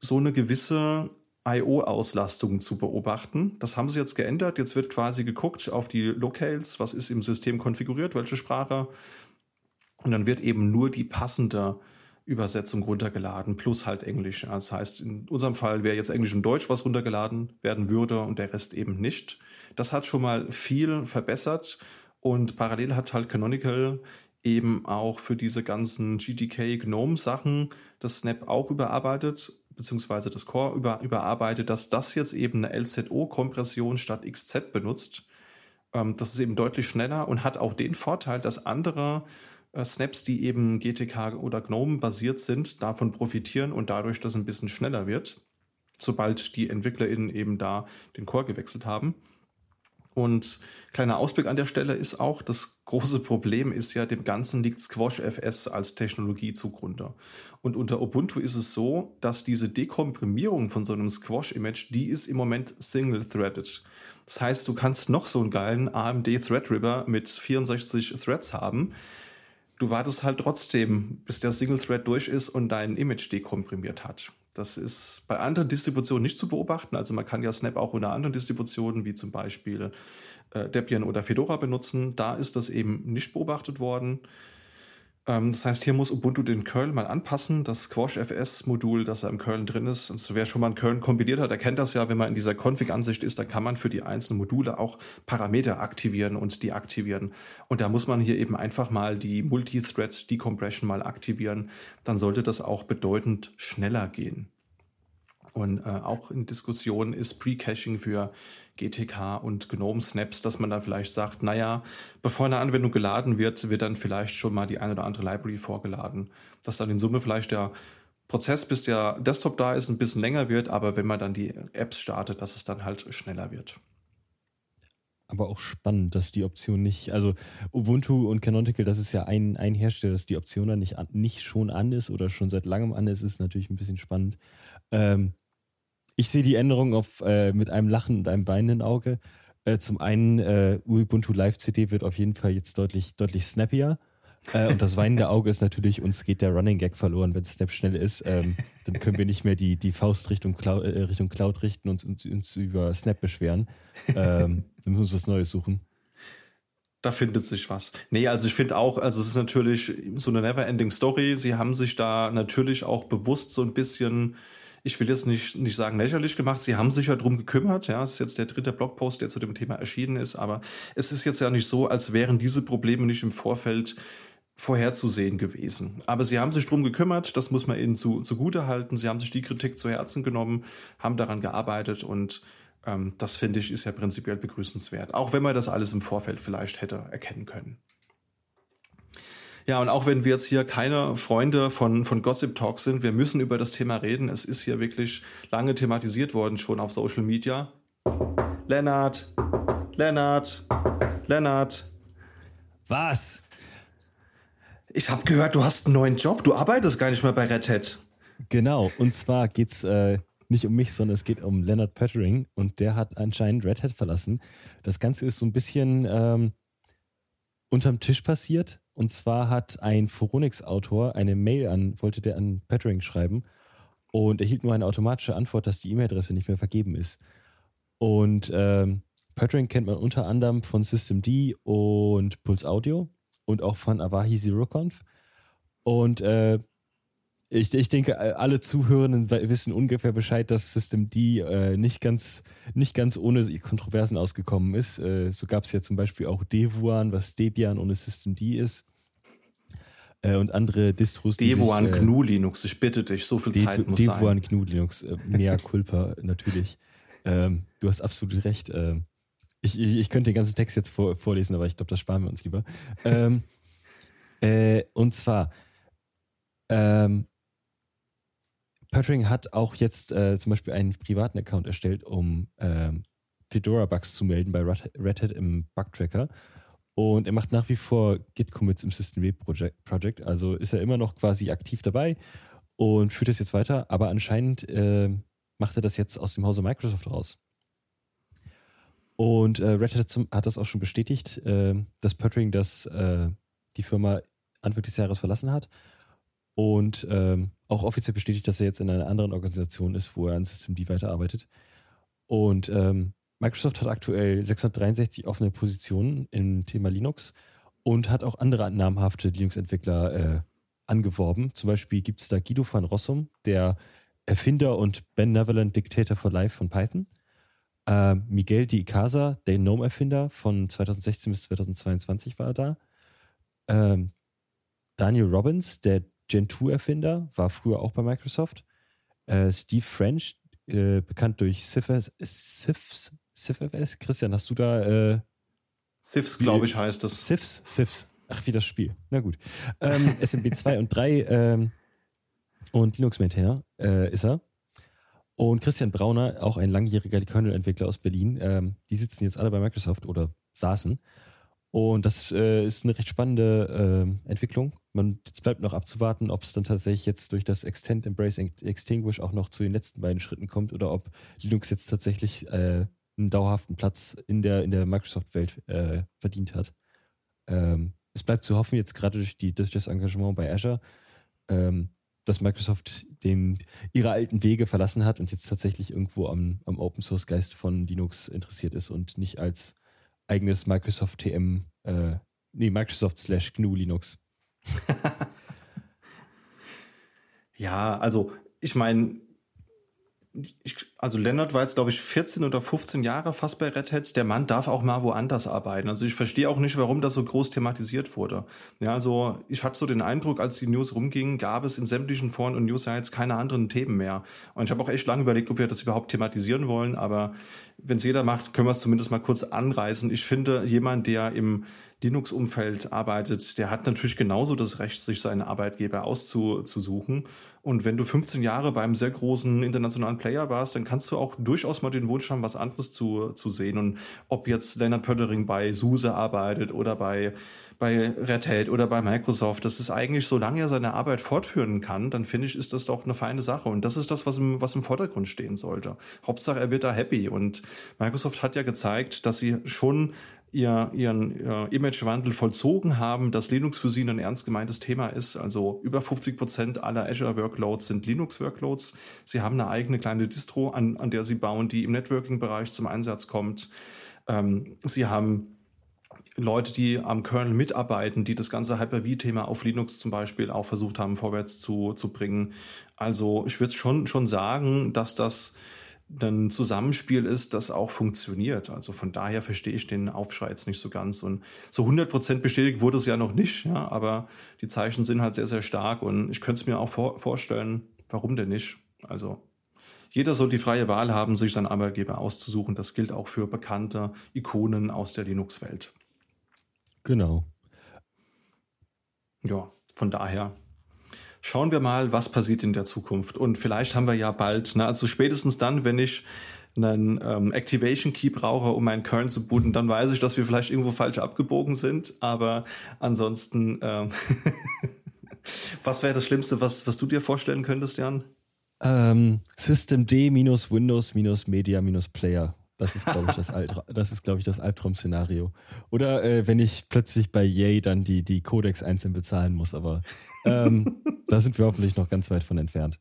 so eine gewisse IO-Auslastung zu beobachten. Das haben sie jetzt geändert. Jetzt wird quasi geguckt auf die Locales, was ist im System konfiguriert, welche Sprache und dann wird eben nur die passende Übersetzung runtergeladen, plus halt Englisch. Das heißt, in unserem Fall wäre jetzt Englisch und Deutsch, was runtergeladen werden würde und der Rest eben nicht. Das hat schon mal viel verbessert und parallel hat halt Canonical eben auch für diese ganzen GTK GNOME Sachen das Snap auch überarbeitet, beziehungsweise das Core über, überarbeitet, dass das jetzt eben eine LZO-Kompression statt XZ benutzt. Ähm, das ist eben deutlich schneller und hat auch den Vorteil, dass andere äh, Snaps, die eben GTK oder GNOME basiert sind, davon profitieren und dadurch das ein bisschen schneller wird, sobald die EntwicklerInnen eben da den Core gewechselt haben. Und kleiner Ausblick an der Stelle ist auch, das große Problem ist ja, dem Ganzen liegt Squash FS als Technologie zugrunde. Und unter Ubuntu ist es so, dass diese Dekomprimierung von so einem Squash-Image, die ist im Moment single-threaded. Das heißt, du kannst noch so einen geilen AMD Threadripper mit 64 Threads haben du wartest halt trotzdem, bis der Single Thread durch ist und dein Image dekomprimiert hat. Das ist bei anderen Distributionen nicht zu beobachten. Also man kann ja Snap auch unter anderen Distributionen, wie zum Beispiel äh, Debian oder Fedora benutzen. Da ist das eben nicht beobachtet worden. Ähm, das heißt, hier muss Ubuntu den Kernel mal anpassen. Das Squash FS-Modul, das da im Kernel drin ist. Also wer schon mal einen Kernel kombiniert hat, erkennt das ja, wenn man in dieser Config-Ansicht ist, dann kann man für die einzelnen Module auch Parameter aktivieren und deaktivieren. Und da muss man hier eben einfach mal die Multithread Decompression mal aktivieren. Dann sollte das auch bedeutend schneller gehen. Und äh, auch in Diskussionen ist Pre-Caching für GTK und GNOME Snaps, dass man da vielleicht sagt, naja, bevor eine Anwendung geladen wird, wird dann vielleicht schon mal die eine oder andere Library vorgeladen. Dass dann in Summe vielleicht der Prozess, bis der Desktop da ist, ein bisschen länger wird, aber wenn man dann die Apps startet, dass es dann halt schneller wird. Aber auch spannend, dass die Option nicht, also Ubuntu und Canonical, das ist ja ein, ein Hersteller, dass die Option dann nicht, nicht schon an ist oder schon seit langem an ist, ist natürlich ein bisschen spannend. Ähm, ich sehe die Änderung auf, äh, mit einem Lachen und einem weinenden Auge. Äh, zum einen, äh, Ubuntu Live CD wird auf jeden Fall jetzt deutlich, deutlich snappier. Äh, und das weinende Auge ist natürlich, uns geht der Running Gag verloren, wenn Snap schnell ist. Ähm, dann können wir nicht mehr die, die Faust Richtung Cloud, äh, Richtung Cloud richten und uns, uns über Snap beschweren. Ähm, wir müssen uns was Neues suchen. Da findet sich was. Nee, also ich finde auch, also es ist natürlich so eine never-ending Story. Sie haben sich da natürlich auch bewusst so ein bisschen ich will jetzt nicht, nicht sagen lächerlich gemacht, sie haben sich ja drum gekümmert, ja, es ist jetzt der dritte Blogpost, der zu dem Thema erschienen ist, aber es ist jetzt ja nicht so, als wären diese Probleme nicht im Vorfeld vorherzusehen gewesen. Aber sie haben sich drum gekümmert, das muss man ihnen zu, zugute halten. Sie haben sich die Kritik zu Herzen genommen, haben daran gearbeitet und ähm, das finde ich ist ja prinzipiell begrüßenswert. Auch wenn man das alles im Vorfeld vielleicht hätte erkennen können. Ja, und auch wenn wir jetzt hier keine Freunde von, von Gossip Talk sind, wir müssen über das Thema reden. Es ist hier wirklich lange thematisiert worden, schon auf Social Media. Lennart, Lennart, Lennart. Was? Ich habe gehört, du hast einen neuen Job. Du arbeitest gar nicht mehr bei Red Hat. Genau, und zwar geht es äh, nicht um mich, sondern es geht um Leonard Pettering und der hat anscheinend Red Hat verlassen. Das Ganze ist so ein bisschen ähm, unterm Tisch passiert. Und zwar hat ein Phoronix-Autor eine Mail an, wollte der an Pettering schreiben und erhielt nur eine automatische Antwort, dass die E-Mail-Adresse nicht mehr vergeben ist. Und ähm, Pettering kennt man unter anderem von Systemd und Pulse Audio und auch von Avahi ZeroConf. Und äh, ich, ich denke, alle Zuhörenden wissen ungefähr Bescheid, dass Systemd äh, nicht, ganz, nicht ganz ohne Kontroversen ausgekommen ist. Äh, so gab es ja zum Beispiel auch Devuan, was Debian ohne Systemd ist. Äh, und andere Distros. Devuan sich, äh, GNU Linux, ich bitte dich, so viel Dev Zeit muss Devuan sein. GNU Linux, äh, mea culpa, natürlich. Ähm, du hast absolut recht. Ähm, ich, ich, ich, könnte den ganzen Text jetzt vor, vorlesen, aber ich glaube, das sparen wir uns lieber. Ähm, äh, und zwar, ähm, Pöttering hat auch jetzt äh, zum Beispiel einen privaten Account erstellt, um ähm, Fedora-Bugs zu melden bei Red Hat im Bug-Tracker. Und er macht nach wie vor Git-Commits im System Project, Project. Also ist er immer noch quasi aktiv dabei und führt das jetzt weiter. Aber anscheinend äh, macht er das jetzt aus dem Hause Microsoft raus. Und äh, Red Hat hat das auch schon bestätigt, äh, dass Pöttering das, äh, die Firma Anfang des Jahres verlassen hat und ähm, auch offiziell bestätigt, dass er jetzt in einer anderen Organisation ist, wo er an Systemd weiterarbeitet. Und ähm, Microsoft hat aktuell 663 offene Positionen im Thema Linux und hat auch andere namhafte Linux-Entwickler äh, angeworben. Zum Beispiel gibt es da Guido van Rossum, der Erfinder und Benevolent Dictator for Life von Python. Äh, Miguel de Icaza, der GNOME-Erfinder von 2016 bis 2022 war er da. Ähm, Daniel Robbins, der Gen 2-Erfinder, war früher auch bei Microsoft. Äh, Steve French, äh, bekannt durch CIFS, CIFS, CIFS. Christian, hast du da. Äh, CIFS, glaube ich, heißt das. CIFS, CIFS. Ach, wie das Spiel. Na gut. Ähm, SMB 2 und 3 ähm, und Linux-Maintainer äh, ist er. Und Christian Brauner, auch ein langjähriger Kernel-Entwickler aus Berlin, ähm, die sitzen jetzt alle bei Microsoft oder saßen. Und das äh, ist eine recht spannende äh, Entwicklung. Man, es bleibt noch abzuwarten, ob es dann tatsächlich jetzt durch das Extend, Embrace, Extinguish auch noch zu den letzten beiden Schritten kommt oder ob Linux jetzt tatsächlich äh, einen dauerhaften Platz in der, in der Microsoft-Welt äh, verdient hat. Ähm, es bleibt zu hoffen, jetzt gerade durch, die, durch das Engagement bei Azure, ähm, dass Microsoft den, ihre alten Wege verlassen hat und jetzt tatsächlich irgendwo am, am Open Source Geist von Linux interessiert ist und nicht als eigenes Microsoft TM, äh, nee, Microsoft slash GNU Linux. ja, also ich meine, ich, also Leonard war jetzt, glaube ich, 14 oder 15 Jahre fast bei Red Hat. Der Mann darf auch mal woanders arbeiten. Also ich verstehe auch nicht, warum das so groß thematisiert wurde. Ja, also ich hatte so den Eindruck, als die News rumgingen, gab es in sämtlichen Foren und News-Sites keine anderen Themen mehr. Und ich habe auch echt lange überlegt, ob wir das überhaupt thematisieren wollen. Aber wenn es jeder macht, können wir es zumindest mal kurz anreißen. Ich finde, jemand, der im Linux-Umfeld arbeitet, der hat natürlich genauso das Recht, sich seine Arbeitgeber auszusuchen. Und wenn du 15 Jahre beim sehr großen internationalen Player warst, dann kannst du auch durchaus mal den Wunsch haben, was anderes zu, zu sehen. Und ob jetzt Leonard Pöttering bei SUSE arbeitet oder bei, bei Red Hat oder bei Microsoft, das ist eigentlich, solange er seine Arbeit fortführen kann, dann finde ich, ist das doch eine feine Sache. Und das ist das, was im, was im Vordergrund stehen sollte. Hauptsache, er wird da happy. Und Microsoft hat ja gezeigt, dass sie schon ihr, ihren ihr Imagewandel vollzogen haben, dass Linux für sie ein ernst gemeintes Thema ist. Also über 50 Prozent aller Azure-Workloads sind Linux-Workloads. Sie haben eine eigene kleine Distro, an, an der sie bauen, die im Networking-Bereich zum Einsatz kommt. Ähm, sie haben Leute, die am Kernel mitarbeiten, die das ganze Hyper-V-Thema auf Linux zum Beispiel auch versucht haben, vorwärts zu, zu bringen. Also ich würde schon, schon sagen, dass das ein Zusammenspiel ist, das auch funktioniert. Also von daher verstehe ich den Aufschrei jetzt nicht so ganz. Und so 100% bestätigt wurde es ja noch nicht, ja, aber die Zeichen sind halt sehr, sehr stark und ich könnte es mir auch vor vorstellen, warum denn nicht? Also jeder soll die freie Wahl haben, sich seinen Arbeitgeber auszusuchen. Das gilt auch für bekannte Ikonen aus der Linux-Welt. Genau. Ja, von daher schauen wir mal, was passiert in der Zukunft. Und vielleicht haben wir ja bald, ne, also spätestens dann, wenn ich einen ähm, Activation Key brauche, um meinen Kern zu booten, dann weiß ich, dass wir vielleicht irgendwo falsch abgebogen sind. Aber ansonsten, ähm was wäre das Schlimmste, was, was du dir vorstellen könntest, Jan? Ähm, System D minus Windows minus Media minus Player. Das ist, glaube ich, das, das ist, glaube ich, das Albtraum-Szenario. Oder äh, wenn ich plötzlich bei Yay dann die, die Codex einzeln bezahlen muss, aber ähm, da sind wir hoffentlich noch ganz weit von entfernt.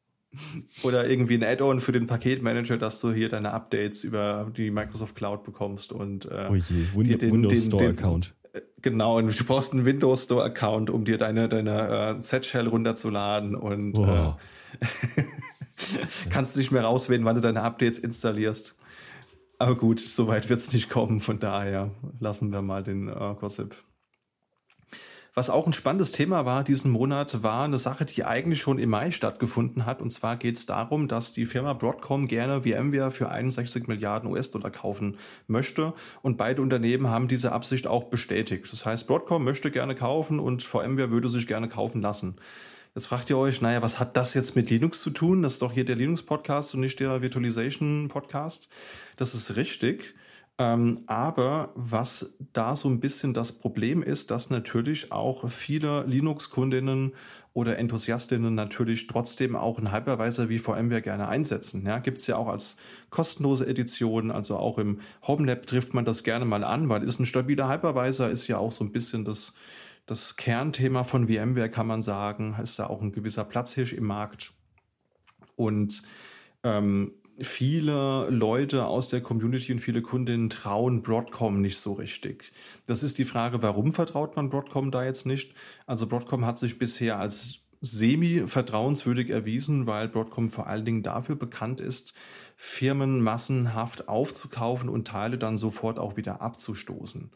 Oder irgendwie ein Add-on für den Paketmanager, dass du hier deine Updates über die Microsoft Cloud bekommst und äh, oh je, Win den, Windows den, Store Account. Äh, genau, und du brauchst einen Windows Store Account, um dir deine, deine äh, Z-Shell runterzuladen und oh. äh, kannst nicht mehr rauswählen, wann du deine Updates installierst. Aber gut, soweit wird es nicht kommen, von daher lassen wir mal den äh, Gossip was auch ein spannendes Thema war diesen Monat, war eine Sache, die eigentlich schon im Mai stattgefunden hat. Und zwar geht es darum, dass die Firma Broadcom gerne VMware für 61 Milliarden US-Dollar kaufen möchte. Und beide Unternehmen haben diese Absicht auch bestätigt. Das heißt, Broadcom möchte gerne kaufen und VMware würde sich gerne kaufen lassen. Jetzt fragt ihr euch, naja, was hat das jetzt mit Linux zu tun? Das ist doch hier der Linux-Podcast und nicht der Virtualization-Podcast. Das ist richtig. Ähm, aber was da so ein bisschen das Problem ist, dass natürlich auch viele Linux-Kundinnen oder Enthusiastinnen natürlich trotzdem auch einen Hypervisor wie VMware gerne einsetzen. Ja, gibt es ja auch als kostenlose Edition, also auch im Homelab trifft man das gerne mal an, weil ist ein stabiler Hypervisor, ist ja auch so ein bisschen das, das Kernthema von VMware, kann man sagen, ist da auch ein gewisser Platzhirsch im Markt. Und ähm, viele Leute aus der Community und viele Kundinnen trauen Broadcom nicht so richtig. Das ist die Frage, warum vertraut man Broadcom da jetzt nicht? Also Broadcom hat sich bisher als semi-vertrauenswürdig erwiesen, weil Broadcom vor allen Dingen dafür bekannt ist, Firmen massenhaft aufzukaufen und Teile dann sofort auch wieder abzustoßen.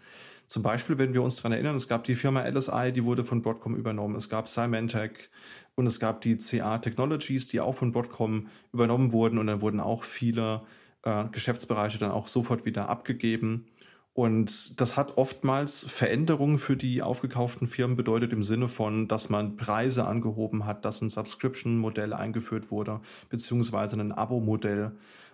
Zum Beispiel, wenn wir uns daran erinnern, es gab die Firma LSI, die wurde von Broadcom übernommen. Es gab Symantec und es gab die CA Technologies, die auch von Broadcom übernommen wurden. Und dann wurden auch viele äh, Geschäftsbereiche dann auch sofort wieder abgegeben. Und das hat oftmals Veränderungen für die aufgekauften Firmen bedeutet im Sinne von, dass man Preise angehoben hat, dass ein Subscription-Modell eingeführt wurde, beziehungsweise ein Abo-Modell.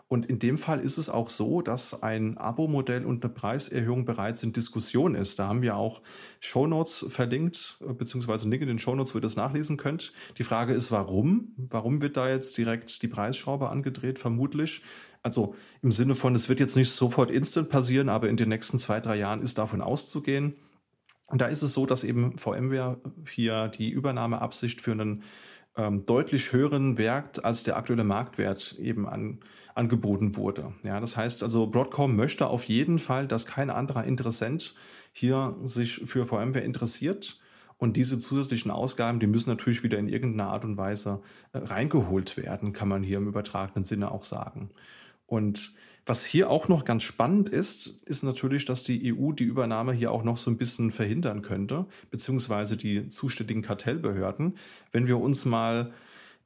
Und in dem Fall ist es auch so, dass ein Abo-Modell und eine Preiserhöhung bereits in Diskussion ist. Da haben wir auch Shownotes verlinkt, beziehungsweise einen Link in den Shownotes, wo ihr das nachlesen könnt. Die Frage ist, warum? Warum wird da jetzt direkt die Preisschraube angedreht? Vermutlich. Also im Sinne von, es wird jetzt nicht sofort instant passieren, aber in den nächsten zwei, drei Jahren ist davon auszugehen. Und da ist es so, dass eben VMware hier die Übernahmeabsicht für einen ähm, deutlich höheren Wert als der aktuelle Marktwert eben an, angeboten wurde. Ja, das heißt also, Broadcom möchte auf jeden Fall, dass kein anderer Interessent hier sich für VMware interessiert. Und diese zusätzlichen Ausgaben, die müssen natürlich wieder in irgendeiner Art und Weise äh, reingeholt werden, kann man hier im übertragenen Sinne auch sagen. Und was hier auch noch ganz spannend ist, ist natürlich, dass die EU die Übernahme hier auch noch so ein bisschen verhindern könnte, beziehungsweise die zuständigen Kartellbehörden. Wenn wir uns mal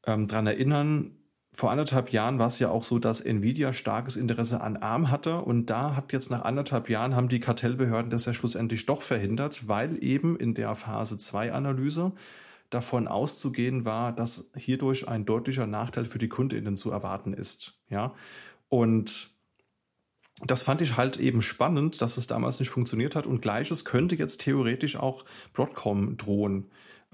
ähm, dran erinnern, vor anderthalb Jahren war es ja auch so, dass Nvidia starkes Interesse an ARM hatte und da hat jetzt nach anderthalb Jahren haben die Kartellbehörden das ja schlussendlich doch verhindert, weil eben in der Phase 2 Analyse davon auszugehen war, dass hierdurch ein deutlicher Nachteil für die Kundinnen zu erwarten ist. Ja, und das fand ich halt eben spannend, dass es damals nicht funktioniert hat. Und gleiches könnte jetzt theoretisch auch Broadcom drohen.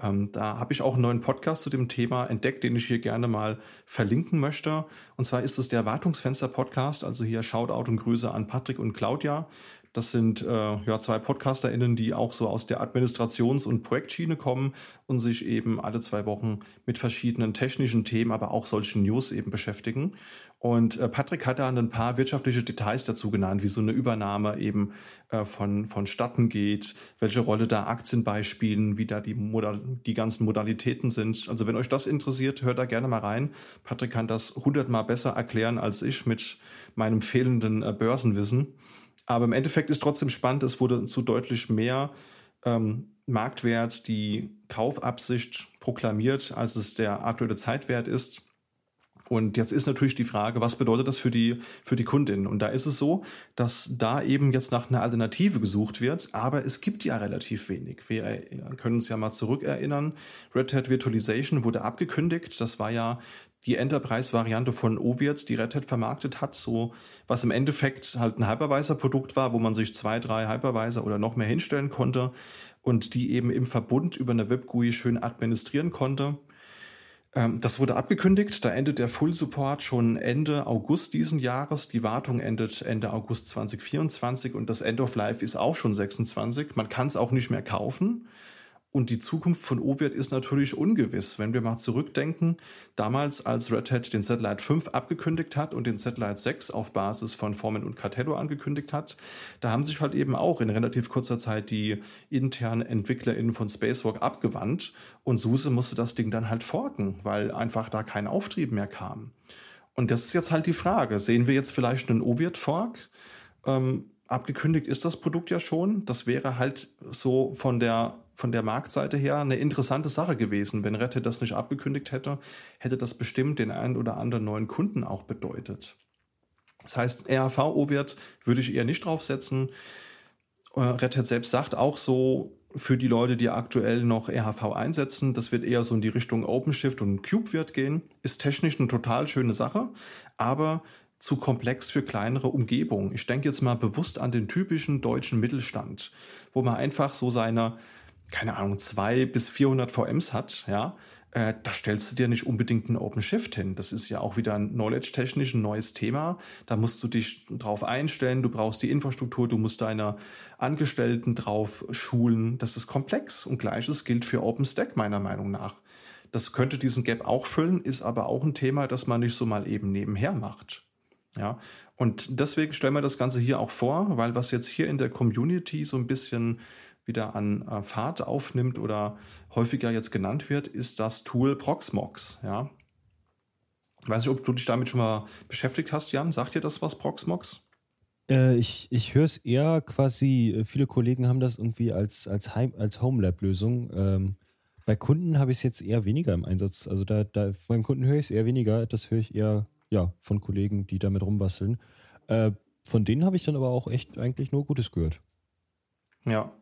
Ähm, da habe ich auch einen neuen Podcast zu dem Thema entdeckt, den ich hier gerne mal verlinken möchte. Und zwar ist es der Wartungsfenster-Podcast. Also hier Shoutout und Grüße an Patrick und Claudia. Das sind äh, ja zwei PodcasterInnen, die auch so aus der Administrations- und Projektschiene kommen und sich eben alle zwei Wochen mit verschiedenen technischen Themen, aber auch solchen News eben beschäftigen. Und äh, Patrick hat da ein paar wirtschaftliche Details dazu genannt, wie so eine Übernahme eben äh, von, vonstatten geht, welche Rolle da Aktien beispielen, wie da die, Modal die ganzen Modalitäten sind. Also wenn euch das interessiert, hört da gerne mal rein. Patrick kann das hundertmal besser erklären als ich mit meinem fehlenden äh, Börsenwissen. Aber im Endeffekt ist trotzdem spannend, es wurde zu deutlich mehr ähm, Marktwert die Kaufabsicht proklamiert, als es der aktuelle Zeitwert ist. Und jetzt ist natürlich die Frage, was bedeutet das für die, für die Kundin? Und da ist es so, dass da eben jetzt nach einer Alternative gesucht wird, aber es gibt ja relativ wenig. Wir können uns ja mal zurückerinnern. Red Hat Virtualization wurde abgekündigt. Das war ja die Enterprise-Variante von Ovirt, die Red Hat vermarktet hat, so was im Endeffekt halt ein Hypervisor-Produkt war, wo man sich zwei, drei Hypervisor oder noch mehr hinstellen konnte und die eben im Verbund über eine Web-GUI schön administrieren konnte. Ähm, das wurde abgekündigt. Da endet der Full Support schon Ende August diesen Jahres. Die Wartung endet Ende August 2024 und das End of Life ist auch schon 26. Man kann es auch nicht mehr kaufen. Und die Zukunft von OVIRT ist natürlich ungewiss. Wenn wir mal zurückdenken, damals als Red Hat den Satellite 5 abgekündigt hat und den Satellite 6 auf Basis von Formen und Cartello angekündigt hat, da haben sich halt eben auch in relativ kurzer Zeit die internen EntwicklerInnen von Spacewalk abgewandt und SUSE musste das Ding dann halt forken, weil einfach da kein Auftrieb mehr kam. Und das ist jetzt halt die Frage. Sehen wir jetzt vielleicht einen OVIRT-Fork? Ähm, abgekündigt ist das Produkt ja schon. Das wäre halt so von der von der Marktseite her eine interessante Sache gewesen. Wenn Rette das nicht abgekündigt hätte, hätte das bestimmt den einen oder anderen neuen Kunden auch bedeutet. Das heißt, RHV-O-Wert würde ich eher nicht draufsetzen. Äh, Red Hat selbst sagt auch so, für die Leute, die aktuell noch RHV einsetzen, das wird eher so in die Richtung OpenShift und CubeWirt gehen. Ist technisch eine total schöne Sache, aber zu komplex für kleinere Umgebungen. Ich denke jetzt mal bewusst an den typischen deutschen Mittelstand, wo man einfach so seine keine Ahnung, zwei bis 400 VMs hat, ja, äh, da stellst du dir nicht unbedingt ein OpenShift hin. Das ist ja auch wieder ein knowledge-technisch ein neues Thema. Da musst du dich drauf einstellen, du brauchst die Infrastruktur, du musst deine Angestellten drauf schulen. Das ist komplex und gleiches gilt für OpenStack meiner Meinung nach. Das könnte diesen Gap auch füllen, ist aber auch ein Thema, das man nicht so mal eben nebenher macht. Ja, und deswegen stellen wir das Ganze hier auch vor, weil was jetzt hier in der Community so ein bisschen wieder an äh, Fahrt aufnimmt oder häufiger jetzt genannt wird, ist das Tool Proxmox. Ja. Ich weiß nicht, ob du dich damit schon mal beschäftigt hast, Jan. Sagt dir das was, Proxmox? Äh, ich ich höre es eher quasi, äh, viele Kollegen haben das irgendwie als, als, als Homelab-Lösung. Ähm, bei Kunden habe ich es jetzt eher weniger im Einsatz. Also da, da beim Kunden höre ich es eher weniger. Das höre ich eher ja, von Kollegen, die damit rumbasteln. Äh, von denen habe ich dann aber auch echt eigentlich nur Gutes gehört. Ja,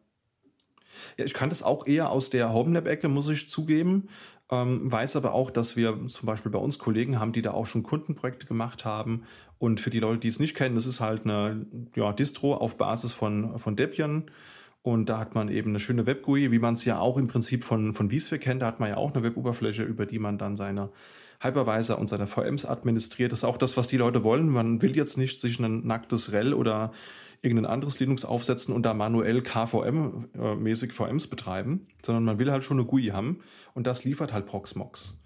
ja, ich kann das auch eher aus der HomeLab-Ecke, muss ich zugeben. Ähm, weiß aber auch, dass wir zum Beispiel bei uns Kollegen haben, die da auch schon Kundenprojekte gemacht haben. Und für die Leute, die es nicht kennen, das ist halt eine ja, Distro auf Basis von, von Debian. Und da hat man eben eine schöne Web-GUI, wie man es ja auch im Prinzip von, von vSphere kennt. Da hat man ja auch eine Web-Oberfläche, über die man dann seine Hypervisor und seine VMs administriert. Das ist auch das, was die Leute wollen. Man will jetzt nicht sich ein nacktes REL oder irgendein anderes Linux aufsetzen und da manuell KVM-mäßig VMs betreiben, sondern man will halt schon eine GUI haben und das liefert halt Proxmox.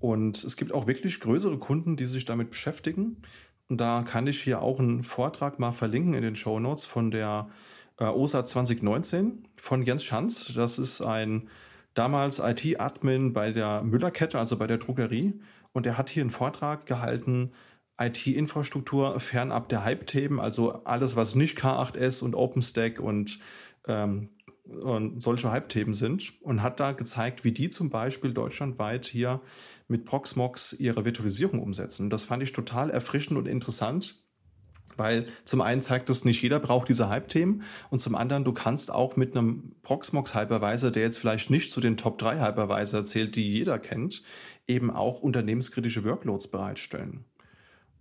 Und es gibt auch wirklich größere Kunden, die sich damit beschäftigen. Und da kann ich hier auch einen Vortrag mal verlinken in den Show Notes von der äh, OSA 2019 von Jens Schanz. Das ist ein damals IT-Admin bei der Müllerkette, also bei der Druckerie. Und er hat hier einen Vortrag gehalten IT-Infrastruktur fernab der Hype-Themen, also alles, was nicht K8S und OpenStack und, ähm, und solche Hype-Themen sind und hat da gezeigt, wie die zum Beispiel deutschlandweit hier mit Proxmox ihre Virtualisierung umsetzen. Das fand ich total erfrischend und interessant, weil zum einen zeigt es, nicht jeder braucht diese Hype-Themen und zum anderen, du kannst auch mit einem Proxmox-Hypervisor, der jetzt vielleicht nicht zu den Top 3 Hypervisor zählt, die jeder kennt, eben auch unternehmenskritische Workloads bereitstellen.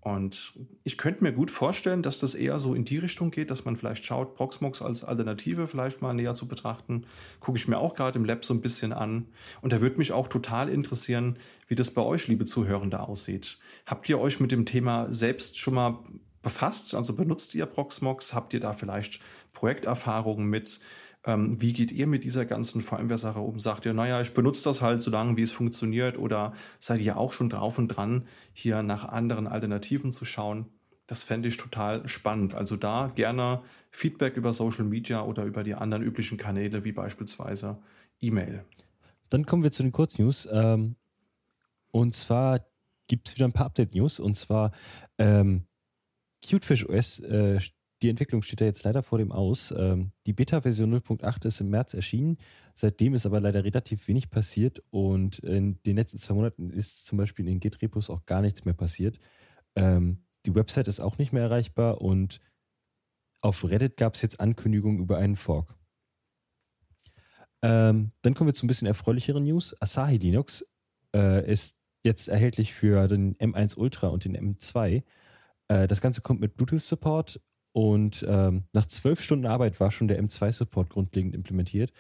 Und ich könnte mir gut vorstellen, dass das eher so in die Richtung geht, dass man vielleicht schaut, Proxmox als Alternative vielleicht mal näher zu betrachten. Gucke ich mir auch gerade im Lab so ein bisschen an. Und da würde mich auch total interessieren, wie das bei euch, liebe Zuhörende, aussieht. Habt ihr euch mit dem Thema selbst schon mal befasst? Also benutzt ihr Proxmox? Habt ihr da vielleicht Projekterfahrungen mit? Ähm, wie geht ihr mit dieser ganzen VMware-Sache um? Sagt ihr, naja, ich benutze das halt so lange, wie es funktioniert? Oder seid ihr auch schon drauf und dran, hier nach anderen Alternativen zu schauen? Das fände ich total spannend. Also da gerne Feedback über Social Media oder über die anderen üblichen Kanäle, wie beispielsweise E-Mail. Dann kommen wir zu den Kurznews. Ähm, und zwar gibt es wieder ein paar Update-News. Und zwar ähm, Cutefish OS äh, die Entwicklung steht ja jetzt leider vor dem Aus. Ähm, die Beta-Version 0.8 ist im März erschienen. Seitdem ist aber leider relativ wenig passiert und in den letzten zwei Monaten ist zum Beispiel in den Git-Repos auch gar nichts mehr passiert. Ähm, die Website ist auch nicht mehr erreichbar und auf Reddit gab es jetzt Ankündigungen über einen Fork. Ähm, dann kommen wir zu ein bisschen erfreulicheren News. Asahi Linux äh, ist jetzt erhältlich für den M1 Ultra und den M2. Äh, das Ganze kommt mit Bluetooth-Support und ähm, nach zwölf Stunden Arbeit war schon der M2-Support grundlegend implementiert.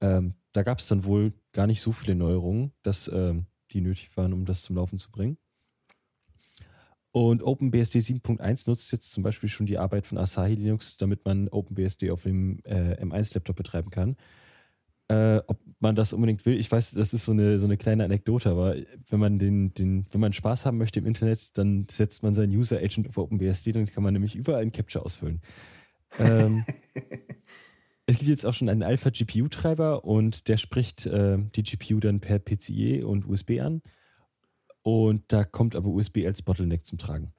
Ähm, da gab es dann wohl gar nicht so viele Neuerungen, dass ähm, die nötig waren, um das zum Laufen zu bringen. Und OpenBSD 7.1 nutzt jetzt zum Beispiel schon die Arbeit von Asahi Linux, damit man OpenBSD auf dem äh, M1-Laptop betreiben kann. Äh, ob man das unbedingt will, ich weiß, das ist so eine, so eine kleine Anekdote, aber wenn man den, den, wenn man Spaß haben möchte im Internet, dann setzt man seinen User Agent auf OpenBSD, dann kann man nämlich überall ein Capture ausfüllen. Ähm, es gibt jetzt auch schon einen Alpha GPU-Treiber und der spricht äh, die GPU dann per PCIe und USB an. Und da kommt aber USB als Bottleneck zum Tragen.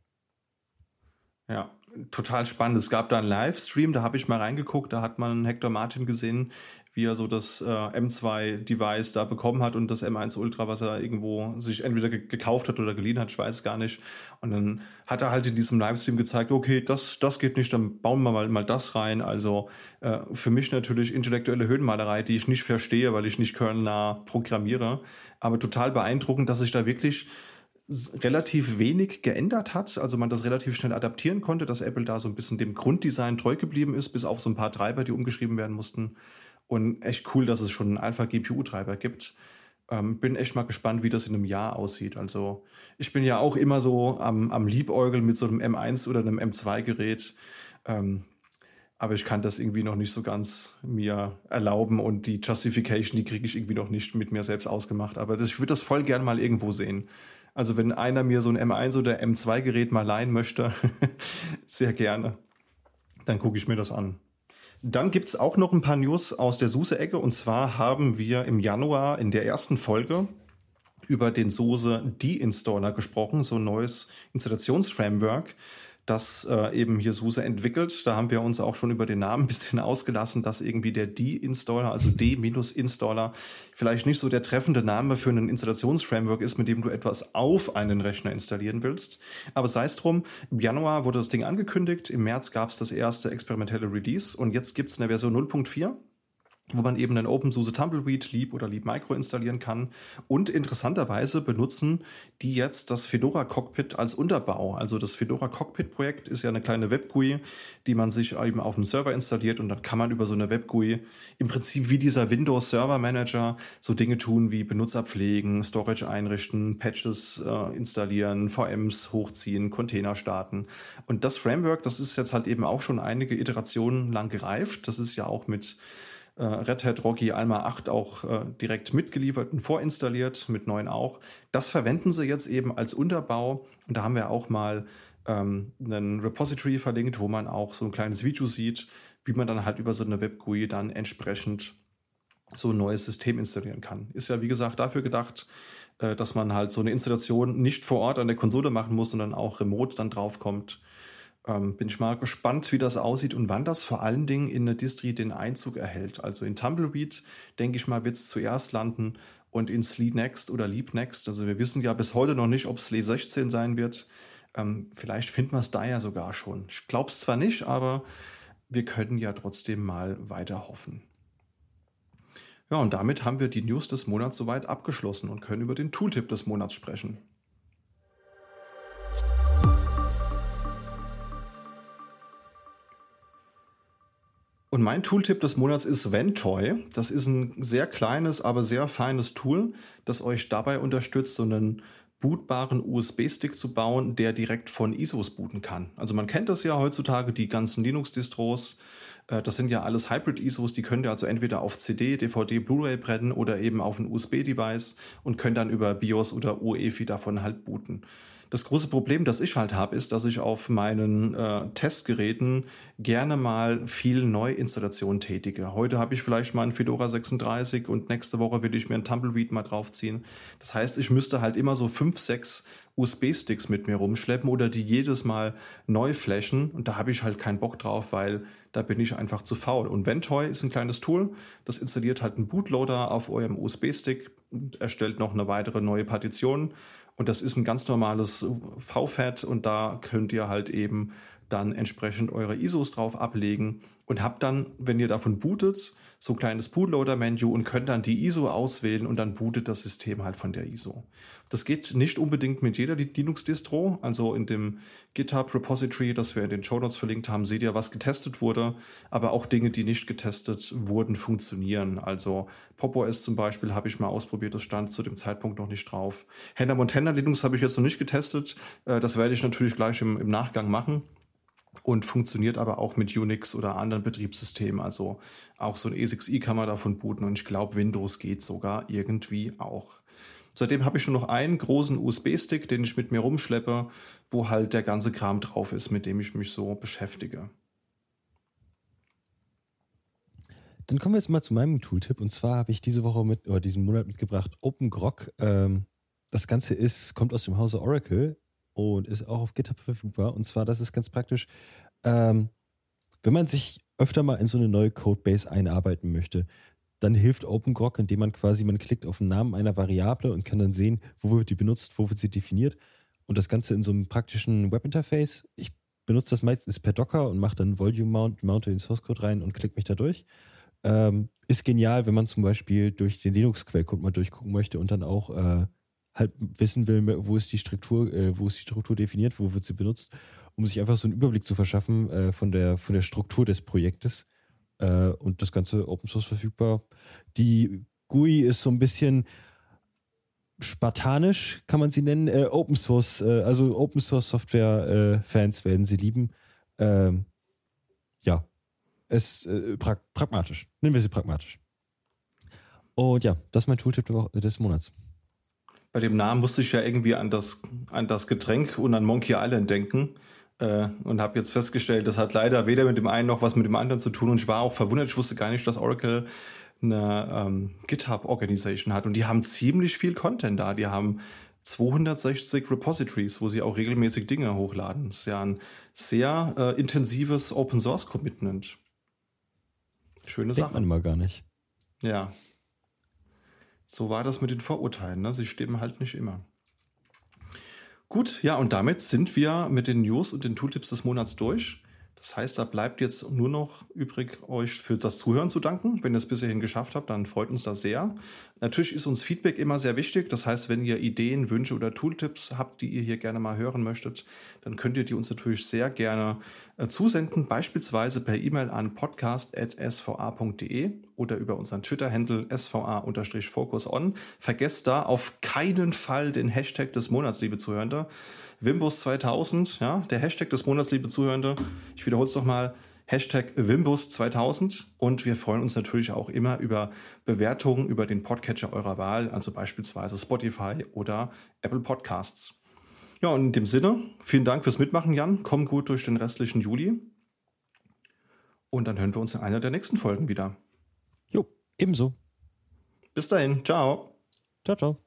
Ja, total spannend. Es gab da einen Livestream, da habe ich mal reingeguckt, da hat man Hector Martin gesehen, wie er so das äh, M2-Device da bekommen hat und das M1 Ultra, was er irgendwo sich entweder ge gekauft hat oder geliehen hat, ich weiß gar nicht. Und dann hat er halt in diesem Livestream gezeigt, okay, das, das geht nicht, dann bauen wir mal, mal das rein. Also äh, für mich natürlich intellektuelle Höhenmalerei, die ich nicht verstehe, weil ich nicht kernnah programmiere. Aber total beeindruckend, dass sich da wirklich relativ wenig geändert hat, also man das relativ schnell adaptieren konnte, dass Apple da so ein bisschen dem Grunddesign treu geblieben ist, bis auf so ein paar Treiber, die umgeschrieben werden mussten. Und echt cool, dass es schon einen Alpha-GPU-Treiber gibt. Ähm, bin echt mal gespannt, wie das in einem Jahr aussieht. Also ich bin ja auch immer so am, am Liebäugeln mit so einem M1 oder einem M2-Gerät. Ähm, aber ich kann das irgendwie noch nicht so ganz mir erlauben und die Justification, die kriege ich irgendwie noch nicht mit mir selbst ausgemacht. Aber das, ich würde das voll gern mal irgendwo sehen. Also wenn einer mir so ein M1 oder M2-Gerät mal leihen möchte, sehr gerne. Dann gucke ich mir das an. Dann gibt es auch noch ein paar News aus der SUSE-Ecke. Und zwar haben wir im Januar in der ersten Folge über den SUSE De-Installer gesprochen, so ein neues Installationsframework, das äh, eben hier SUSE entwickelt. Da haben wir uns auch schon über den Namen ein bisschen ausgelassen, dass irgendwie der D-Installer, also D-Installer, vielleicht nicht so der treffende Name für ein Installationsframework ist, mit dem du etwas auf einen Rechner installieren willst. Aber sei es drum, im Januar wurde das Ding angekündigt, im März gab es das erste experimentelle Release und jetzt gibt es eine Version 0.4 wo man eben einen OpenSUSE Tumbleweed, Leap oder Leap Micro installieren kann. Und interessanterweise benutzen die jetzt das Fedora Cockpit als Unterbau. Also das Fedora Cockpit Projekt ist ja eine kleine Web-GUI, die man sich eben auf dem Server installiert und dann kann man über so eine Web-GUI im Prinzip wie dieser Windows Server Manager so Dinge tun wie Benutzer pflegen, Storage einrichten, Patches äh, installieren, VMs hochziehen, Container starten. Und das Framework, das ist jetzt halt eben auch schon einige Iterationen lang gereift. Das ist ja auch mit äh, Red Hat Rocky Alma 8 auch äh, direkt mitgeliefert und vorinstalliert, mit 9 auch. Das verwenden sie jetzt eben als Unterbau und da haben wir auch mal ähm, einen Repository verlinkt, wo man auch so ein kleines Video sieht, wie man dann halt über so eine Web-GUI dann entsprechend so ein neues System installieren kann. Ist ja wie gesagt dafür gedacht, äh, dass man halt so eine Installation nicht vor Ort an der Konsole machen muss, sondern auch remote dann draufkommt. Ähm, bin ich mal gespannt, wie das aussieht und wann das vor allen Dingen in der Distri den Einzug erhält. Also in Tumbleweed, denke ich mal, wird es zuerst landen und in Slee Next oder Leap Next. Also wir wissen ja bis heute noch nicht, ob Slee 16 sein wird. Ähm, vielleicht finden wir es da ja sogar schon. Ich glaube es zwar nicht, aber wir können ja trotzdem mal weiter hoffen. Ja, und damit haben wir die News des Monats soweit abgeschlossen und können über den Tooltip des Monats sprechen. Und mein Tooltip des Monats ist Ventoy. Das ist ein sehr kleines, aber sehr feines Tool, das euch dabei unterstützt, so einen bootbaren USB-Stick zu bauen, der direkt von ISOs booten kann. Also man kennt das ja heutzutage, die ganzen Linux-Distros. Äh, das sind ja alles Hybrid-ISOs, die könnt ihr also entweder auf CD, DVD, Blu-ray brennen oder eben auf ein USB-Device und können dann über BIOS oder UEFI davon halt booten. Das große Problem, das ich halt habe, ist, dass ich auf meinen äh, Testgeräten gerne mal viel Neuinstallation tätige. Heute habe ich vielleicht mal einen Fedora 36 und nächste Woche will ich mir einen Tumbleweed mal draufziehen. Das heißt, ich müsste halt immer so fünf, sechs USB-Sticks mit mir rumschleppen oder die jedes Mal neu flashen. Und da habe ich halt keinen Bock drauf, weil da bin ich einfach zu faul. Und Ventoy ist ein kleines Tool, das installiert halt einen Bootloader auf eurem USB-Stick und erstellt noch eine weitere neue Partition und das ist ein ganz normales VFAT und da könnt ihr halt eben dann entsprechend eure ISOs drauf ablegen und habt dann, wenn ihr davon bootet, so ein kleines Bootloader-Menü und könnt dann die ISO auswählen und dann bootet das System halt von der ISO. Das geht nicht unbedingt mit jeder Linux-Distro. Also in dem GitHub-Repository, das wir in den Show Notes verlinkt haben, seht ihr, was getestet wurde. Aber auch Dinge, die nicht getestet wurden, funktionieren. Also PopOS zum Beispiel habe ich mal ausprobiert, das stand zu dem Zeitpunkt noch nicht drauf. Hannah Montana Linux habe ich jetzt noch nicht getestet. Äh, das werde ich natürlich gleich im, im Nachgang machen und funktioniert aber auch mit Unix oder anderen Betriebssystemen. Also auch so ein E6i kann man davon booten und ich glaube, Windows geht sogar irgendwie auch. Seitdem habe ich schon noch einen großen USB-Stick, den ich mit mir rumschleppe, wo halt der ganze Kram drauf ist, mit dem ich mich so beschäftige. Dann kommen wir jetzt mal zu meinem Tooltip. Und zwar habe ich diese Woche mit, oder diesen Monat mitgebracht, OpenGrok. Ähm, das Ganze ist, kommt aus dem Hause Oracle und ist auch auf GitHub verfügbar. Und zwar, das ist ganz praktisch, ähm, wenn man sich öfter mal in so eine neue Codebase einarbeiten möchte, dann hilft OpenGrok, indem man quasi, man klickt auf den Namen einer Variable und kann dann sehen, wo wird die benutzt, wo wird sie definiert. Und das Ganze in so einem praktischen Webinterface. Ich benutze das meistens per Docker und mache dann Volume Mount, mounte den Source Code rein und klicke mich da durch. Ähm, ist genial, wenn man zum Beispiel durch den Linux-Quellcode mal durchgucken möchte und dann auch äh, halt wissen will, wo ist die Struktur, äh, wo ist die Struktur definiert, wo wird sie benutzt, um sich einfach so einen Überblick zu verschaffen äh, von, der, von der Struktur des Projektes. Äh, und das Ganze Open Source verfügbar. Die GUI ist so ein bisschen spartanisch, kann man sie nennen. Äh, Open Source, äh, also Open Source Software Fans werden sie lieben. Ähm, ja, es äh, pra pragmatisch. Nennen wir sie pragmatisch. Und ja, das ist mein Tooltip des Monats. Bei dem Namen musste ich ja irgendwie an das, an das Getränk und an Monkey Island denken. Äh, und habe jetzt festgestellt, das hat leider weder mit dem einen noch was mit dem anderen zu tun. Und ich war auch verwundert, ich wusste gar nicht, dass Oracle eine ähm, GitHub-Organisation hat. Und die haben ziemlich viel Content da. Die haben 260 Repositories, wo sie auch regelmäßig Dinge hochladen. Das ist ja ein sehr äh, intensives Open Source Commitment. Schöne Denkt Sache. man mal gar nicht. Ja. So war das mit den Vorurteilen. Ne? Sie stimmen halt nicht immer. Gut, ja, und damit sind wir mit den News und den Tooltips des Monats durch. Das heißt, da bleibt jetzt nur noch übrig, euch für das Zuhören zu danken. Wenn ihr es bis geschafft habt, dann freut uns das sehr. Natürlich ist uns Feedback immer sehr wichtig. Das heißt, wenn ihr Ideen, Wünsche oder Tooltips habt, die ihr hier gerne mal hören möchtet, dann könnt ihr die uns natürlich sehr gerne äh, zusenden. Beispielsweise per E-Mail an podcast.sva.de oder über unseren Twitter-Handle sva-focus on. Vergesst da auf keinen Fall den Hashtag des Monats, liebe Zuhörende. Wimbus 2000, ja, der Hashtag des Monats, liebe Zuhörende. Ich wiederhole es nochmal. Hashtag Wimbus 2000 und wir freuen uns natürlich auch immer über Bewertungen über den Podcatcher eurer Wahl, also beispielsweise Spotify oder Apple Podcasts. Ja, und in dem Sinne, vielen Dank fürs Mitmachen, Jan. Komm gut durch den restlichen Juli. Und dann hören wir uns in einer der nächsten Folgen wieder. Jo, ebenso. Bis dahin. Ciao. Ciao, ciao.